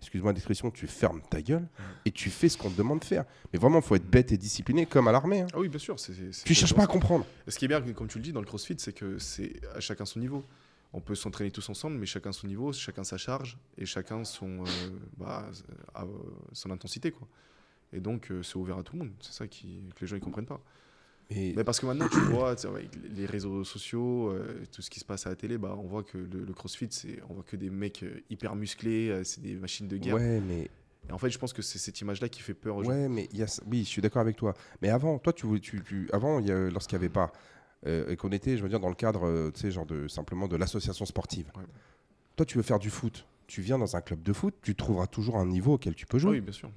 excuse-moi l'expression, tu fermes ta gueule et tu fais ce qu'on te demande de faire. Mais vraiment, il faut être bête et discipliné, comme à l'armée. Hein. Ah oui, bien sûr. Tu tu cherches pas à comprendre. Ce qui est bien, comme tu le dis, dans le crossfit, c'est que c'est à chacun son niveau. On peut s'entraîner tous ensemble, mais chacun son niveau, chacun sa charge et chacun son, euh, bah, son intensité. Quoi. Et donc, euh, c'est ouvert à tout le monde. C'est ça qui, que les gens ne comprennent pas. Mais parce que maintenant, tu vois, avec les réseaux sociaux, euh, tout ce qui se passe à la télé, bah, on voit que le, crossfit, c'est, on voit que des mecs euh, hyper musclés, euh, c'est des machines de guerre. Ouais, mais. Et en fait, je pense que c'est cette image-là qui fait peur aux ouais, mais y a, oui, je suis d'accord avec toi. Mais avant, toi, tu, tu, tu avant, lorsqu'il n'y avait pas, et qu'on était, je veux dire, dans le cadre, tu sais, genre de, simplement de l'association sportive. Toi, tu veux faire du foot. Tu viens dans un club de foot, tu trouveras toujours un niveau auquel tu peux jouer. Oui, bien sûr.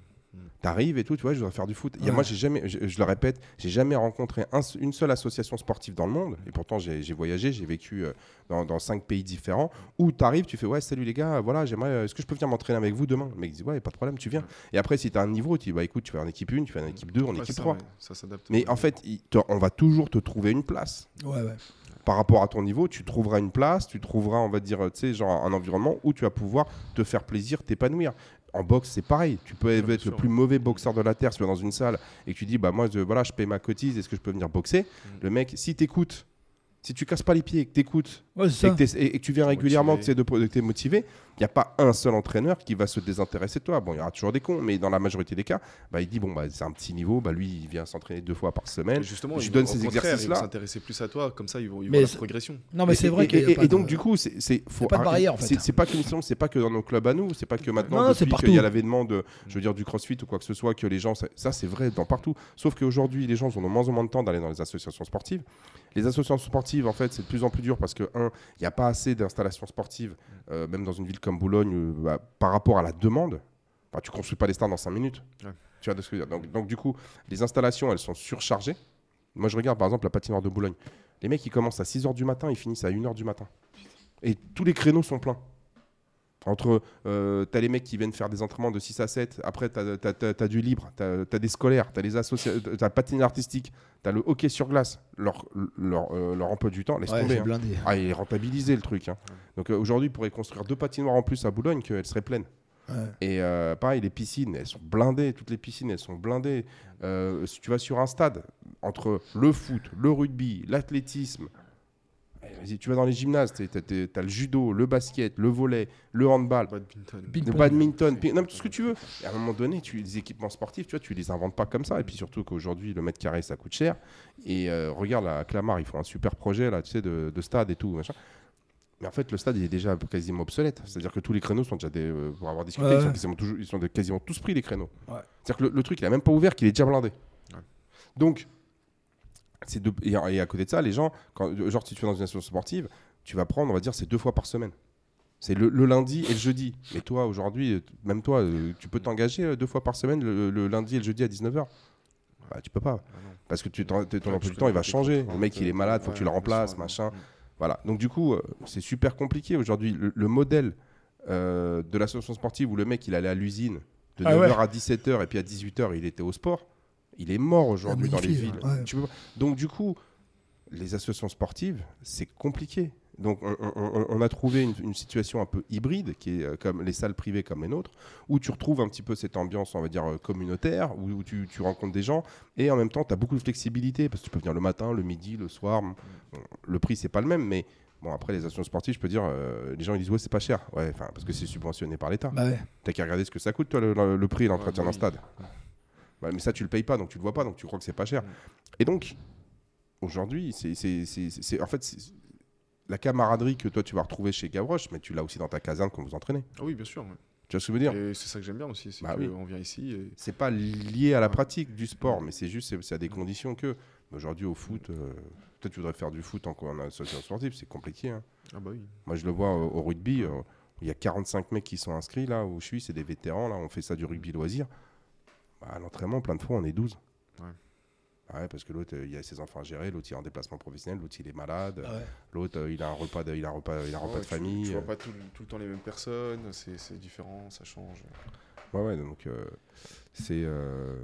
T'arrives et tout, tu vois, je voudrais faire du foot. a, moi, j'ai jamais, je, le répète, j'ai jamais rencontré une seule association sportive dans le monde. Et pourtant, j'ai voyagé, j'ai vécu euh, dans, cinq pays différents. Où tu arrives, tu fais, ouais, salut les gars, voilà, j'aimerais, euh, est-ce que je peux venir m'entraîner avec vous demain? Le mec dit, ouais, pas de problème, tu viens. Et après, si tu as un niveau, tu dis, bah écoute, tu vas en équipe 1, tu vas en équipe 2, en équipe 3. Ça s'adapte. Mais en fait, on va toujours te trouver une place. Ouais, ouais par rapport à ton niveau, tu trouveras une place, tu trouveras, on va dire, tu sais, genre un environnement où tu vas pouvoir te faire plaisir, t'épanouir en boxe, c'est pareil. Tu peux être le plus mauvais boxeur de la terre si tu es dans une salle et que tu dis bah moi je, voilà, je paye ma cotise, est-ce que je peux venir boxer? Mm. Le mec, si t'écoutes si tu casses pas les pieds et que tu écoutes et, que tu viens régulièrement, que tu es motivé, il n'y a pas un seul entraîneur qui va se désintéresser de toi. Bon, il y aura toujours des cons, mais dans la majorité des cas, bah, il dit bon, bah, c'est un petit niveau, bah, lui, il vient s'entraîner deux fois par semaine. justement, je donne ces exercices-là. s'intéresser plus à toi, comme ça, ils vont, ils la progression. Non, mais c'est vrai. Et, donc, du coup, c'est pas de barrière en fait. C'est pas que c'est pas que dans nos clubs à nous, c'est pas que maintenant, qu'il y a l'avènement de, je veux dire, du CrossFit ou quoi que ce soit, que les gens, ça, c'est vrai dans partout. Sauf qu'aujourd'hui, les gens ont de moins en moins de temps d'aller dans les associations sportives. Les associations sportives, en fait, c'est de plus en plus dur parce que, un, il n'y a pas assez d'installations sportives, euh, même dans une ville comme Boulogne, euh, bah, par rapport à la demande. Bah, tu ne construis pas les stades en 5 minutes. Tu vois de ce que je veux dire. Donc, donc, du coup, les installations, elles sont surchargées. Moi, je regarde par exemple la patinoire de Boulogne. Les mecs, ils commencent à 6h du matin, ils finissent à 1h du matin. Et tous les créneaux sont pleins. Entre, euh, t'as les mecs qui viennent faire des entraînements de 6 à 7, après t'as as, du libre, t'as as des scolaires, t'as les associations, t'as le patin artistique, t'as le hockey sur glace, leur, leur, euh, leur emploi du temps, laisse tomber. Hein. Ah, il est rentabilisé le truc. Hein. Donc euh, aujourd'hui, ils pourraient construire deux patinoires en plus à Boulogne, qu'elles seraient pleines. Et euh, pareil, les piscines, elles sont blindées, toutes les piscines, elles sont blindées. si tu vas sur un stade, entre le foot, le rugby, l'athlétisme, tu vas dans les gymnases, tu as, le judo, le basket, le volet, le handball, le badminton, tout ce que tu veux. Et à un moment donné, tu, les équipements sportifs, tu vois, tu les inventes pas comme ça. Et puis surtout qu'aujourd'hui, le mètre carré, ça coûte cher. Et euh, regarde, à Clamart, ils font un super projet là, tu sais, de, stade et tout. Machin. Mais en fait, le stade il est déjà quasiment obsolète. C'est-à-dire que tous les créneaux sont déjà des. Euh, pour avoir discuté, ils, sont quasiment, toujours, ils sont quasiment tous pris, les créneaux. C'est-à-dire que le, truc, il a même pas ouvert, qu'il est déjà blindé. Donc, et, à côté de ça, les gens, quand, genre si tu es dans une association sportive, tu vas prendre, on va dire, c'est deux fois par semaine. C'est le, lundi et le jeudi. Mais toi, aujourd'hui, même toi, euh, tu peux t'engager euh, deux fois par semaine le, lundi et le jeudi à 19h bah, Tu peux pas. Bah Parce que tu, ton emploi du temps, il va changer. Le mec, il est malade, faut que tu le remplaces, machin. Voilà. Donc, du coup, euh, c'est super compliqué aujourd'hui. Le, modèle de l'association sportive où le mec, il allait à l'usine de 9h ah à 17h et puis à 18h, il était au sport il est mort aujourd'hui dans les villes. Donc du coup, les associations sportives, c'est compliqué. Donc on, on- on- on a trouvé une, une situation un peu hybride, qui est euh, comme les salles privées comme les nôtres, où tu retrouves un petit peu cette ambiance, on va dire, euh, communautaire, où, où tu, tu rencontres des gens, et en même temps, tu as beaucoup de flexibilité, parce que tu peux venir le matin, le midi, le soir. Bon, le prix, c'est pas le même, mais bon, après, les associations sportives, je peux dire, euh, les gens ils disent, ouais, c'est pas cher, ouais, parce que c'est subventionné par l'État. Bah ouais. T'as qu'à regarder ce que ça coûte, toi, le, le- le prix, l'entretien bah d'un oui. stade. Ouais, mais ça, tu le payes pas, donc tu le vois pas, donc tu crois que c'est pas cher. Mm. Et donc, aujourd'hui, c'est, en fait, la camaraderie que toi, tu vas retrouver chez Gavroche, mais tu l'as aussi dans ta caserne quand vous entraînez. Ah oui, bien sûr. ouais. Tu vois ce que je veux dire? Et c'est ça que j'aime bien aussi, c'est Bah oui. vient ici et C'est pas lié à la Ouais. pratique du sport, mais c'est juste, c'est, à des conditions que. Aujourd'hui, au foot, euh, toi, tu voudrais faire du foot en, en association sportive, c'est compliqué. hein. ah bah oui. Moi, je le vois au, au rugby. euh, il y a 45 mecs qui sont inscrits là où je suis, c'est des vétérans. Là, on fait ça du rugby loisir. Bah, à l'entraînement, plein de fois, on est 12. Ouais. Ah ouais, parce que l'autre, euh, il a ses enfants à gérer, l'autre, il est en déplacement professionnel, l'autre, il est malade, Ah ouais. l'autre, euh, il a un repas de, il a un repas, il a un repas Ouais, de tu- famille. Tu, vois euh. pas tout, tout le temps les mêmes personnes, c'est différent, ça change. Ouais, ouais, donc euh, c'est. euh,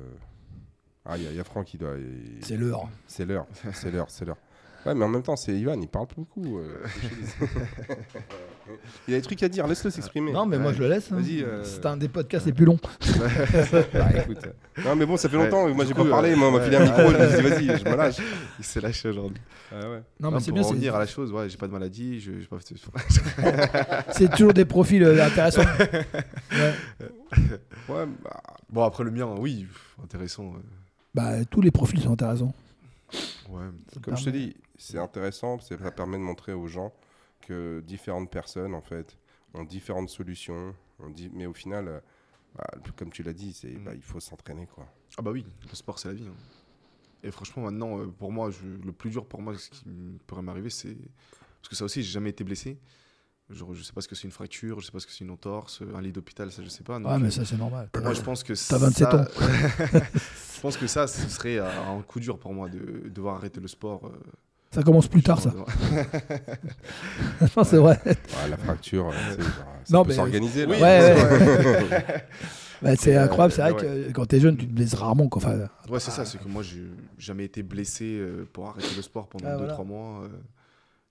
Ah, il y, a- il y a Franck qui doit. C'est l'heure. C'est l'heure, c'est l'heure, c'est l'heure. Ouais, mais en même temps, c'est Ivan, il parle beaucoup. euh, il a des trucs à dire, laisse-le s'exprimer. Non, mais moi je le laisse. hein. Vas-y, euh, C'est un des podcasts les plus longs. Bah, écoute. Non, mais bon, ça fait Ouais, longtemps, moi j'ai pas parlé, euh, moi on m'a filé un micro, je me suis dit, vas-y, je me lâche. Il s'est lâché aujourd'hui. Ah ouais. Non, mais Non, c'est pour bien. en c'est- revenir à la chose, ouais, j'ai pas de maladie, je, pas C'est toujours des profils euh, intéressants. Ouais. Ouais, bah, Bon, après le mien, oui, intéressant. Bah, tous les profils sont intéressants. Ouais. Comme je te dis, c'est intéressant, c'est- ça permet de montrer aux gens que différentes personnes, en fait, ont différentes solutions. On dit, mais au final, euh, bah, comme tu l'as dit, c'est, Mm. bah, il faut s'entraîner, quoi. Ah bah oui, le sport c'est la vie. hein. Et franchement maintenant, euh, pour moi, je- le plus dur pour moi, ce qui pourrait m'arriver, c'est... Parce que ça aussi, j'ai jamais été blessé. Genre, je sais pas ce que c'est une fracture, je sais pas ce que c'est une entorse, un lit d'hôpital, ça je sais pas. donc, Ouais, mais ça, c'est normal. Moi je pense que T'as 27 ça- ans. je pense que ça, ce serait euh, un coup dur pour moi de devoir arrêter le sport. euh, Ça commence plus tard, ça. Non, c'est vrai. Ouais, la fracture, euh, Non, peut mais- s'organiser. là. Oui, Ouais, ouais. Bah, c'est Euh, incroyable. C'est vrai ouais. que quand t'es jeune, tu te blesses rarement. quoi. Enfin, Ouais, c'est ça, c'est que moi, j'ai jamais été blessé euh, pour arrêter le sport pendant Ah, 2-3 voilà. mois. euh.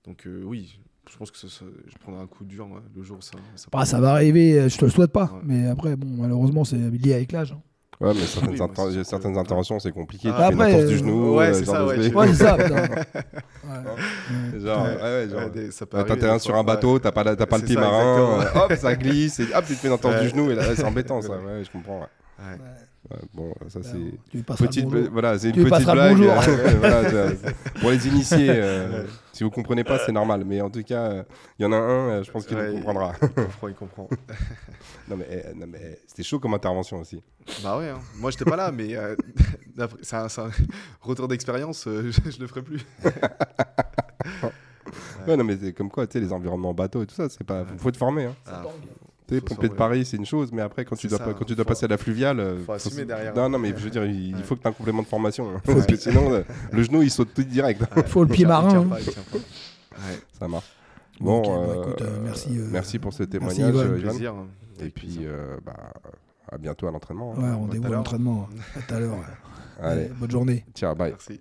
donc, euh, oui, je pense que ça- ça- je prendrai un coup dur le jour où ça. ça bah, ça va arriver, euh, je te le souhaite pas. Ouais. Mais après, bon, malheureusement, c'est lié avec l'âge. hein. Ouais, mais certaines, Oui, inter- certaines que- interventions, c'est compliqué. Ah, tu fais une après, entorse du euh, genou. ouais, euh, c'est genre ça, ouais, Ouais, c'est ça. putain. Ouais. Genre, Ouais. ouais, ouais, genre, Ouais, des- ça peut Ouais, arriver T'atterris des sur un bateau, t'as pas, la- t'as pas le pied ça, marin, hop, ça glisse, et hop, tu te fais une entorse Ouais. du genou, et là, c'est embêtant, ça. Ouais, je comprends. Ouais. Bon, ça, Bah, c'est. Le Petite, bonjour. voilà, c'est une petite le blague. euh, voilà, pour les initiés, euh, si vous comprenez pas, c'est normal. Mais en tout cas, euh, il y en a un, euh, je pense qu'il Ouais, comprendra. Il comprend, il comprend. non, mais, eh, non, mais eh, c'était chaud comme intervention aussi. bah ouais, hein. moi j'étais pas là, mais euh, c'est un, un retour d'expérience, euh, je, je le ferai plus. Ouais, non, mais c'est comme quoi, tu sais, les environnements bateaux et tout ça, c'est pas. Faut, faut te former. Hein. Ah, Tu sais, Faut pompier de Paris, c'est une chose, mais après, quand tu dois, ça, pas- quand tu faut- dois passer à la fluviale. euh, faut assumer derrière. Non, non, mais je veux dire, il, il Ouais. faut que tu aies un complément de formation. hein. Parce que sinon, euh, le genou, il saute tout direct. Faut le pied Il tient- marin, il tient hein. pas, il tient pas. Ouais, Ça marche. Bon, bah, euh, écoute, euh, merci, euh, merci pour ce témoignage, Ivan. plaisir. Et puis, euh, bah, à bientôt à l'entraînement. hein. Ouais, rendez-vous à l'entraînement. À tout à l'heure. Allez, bonne journée. ciao, bye. Merci.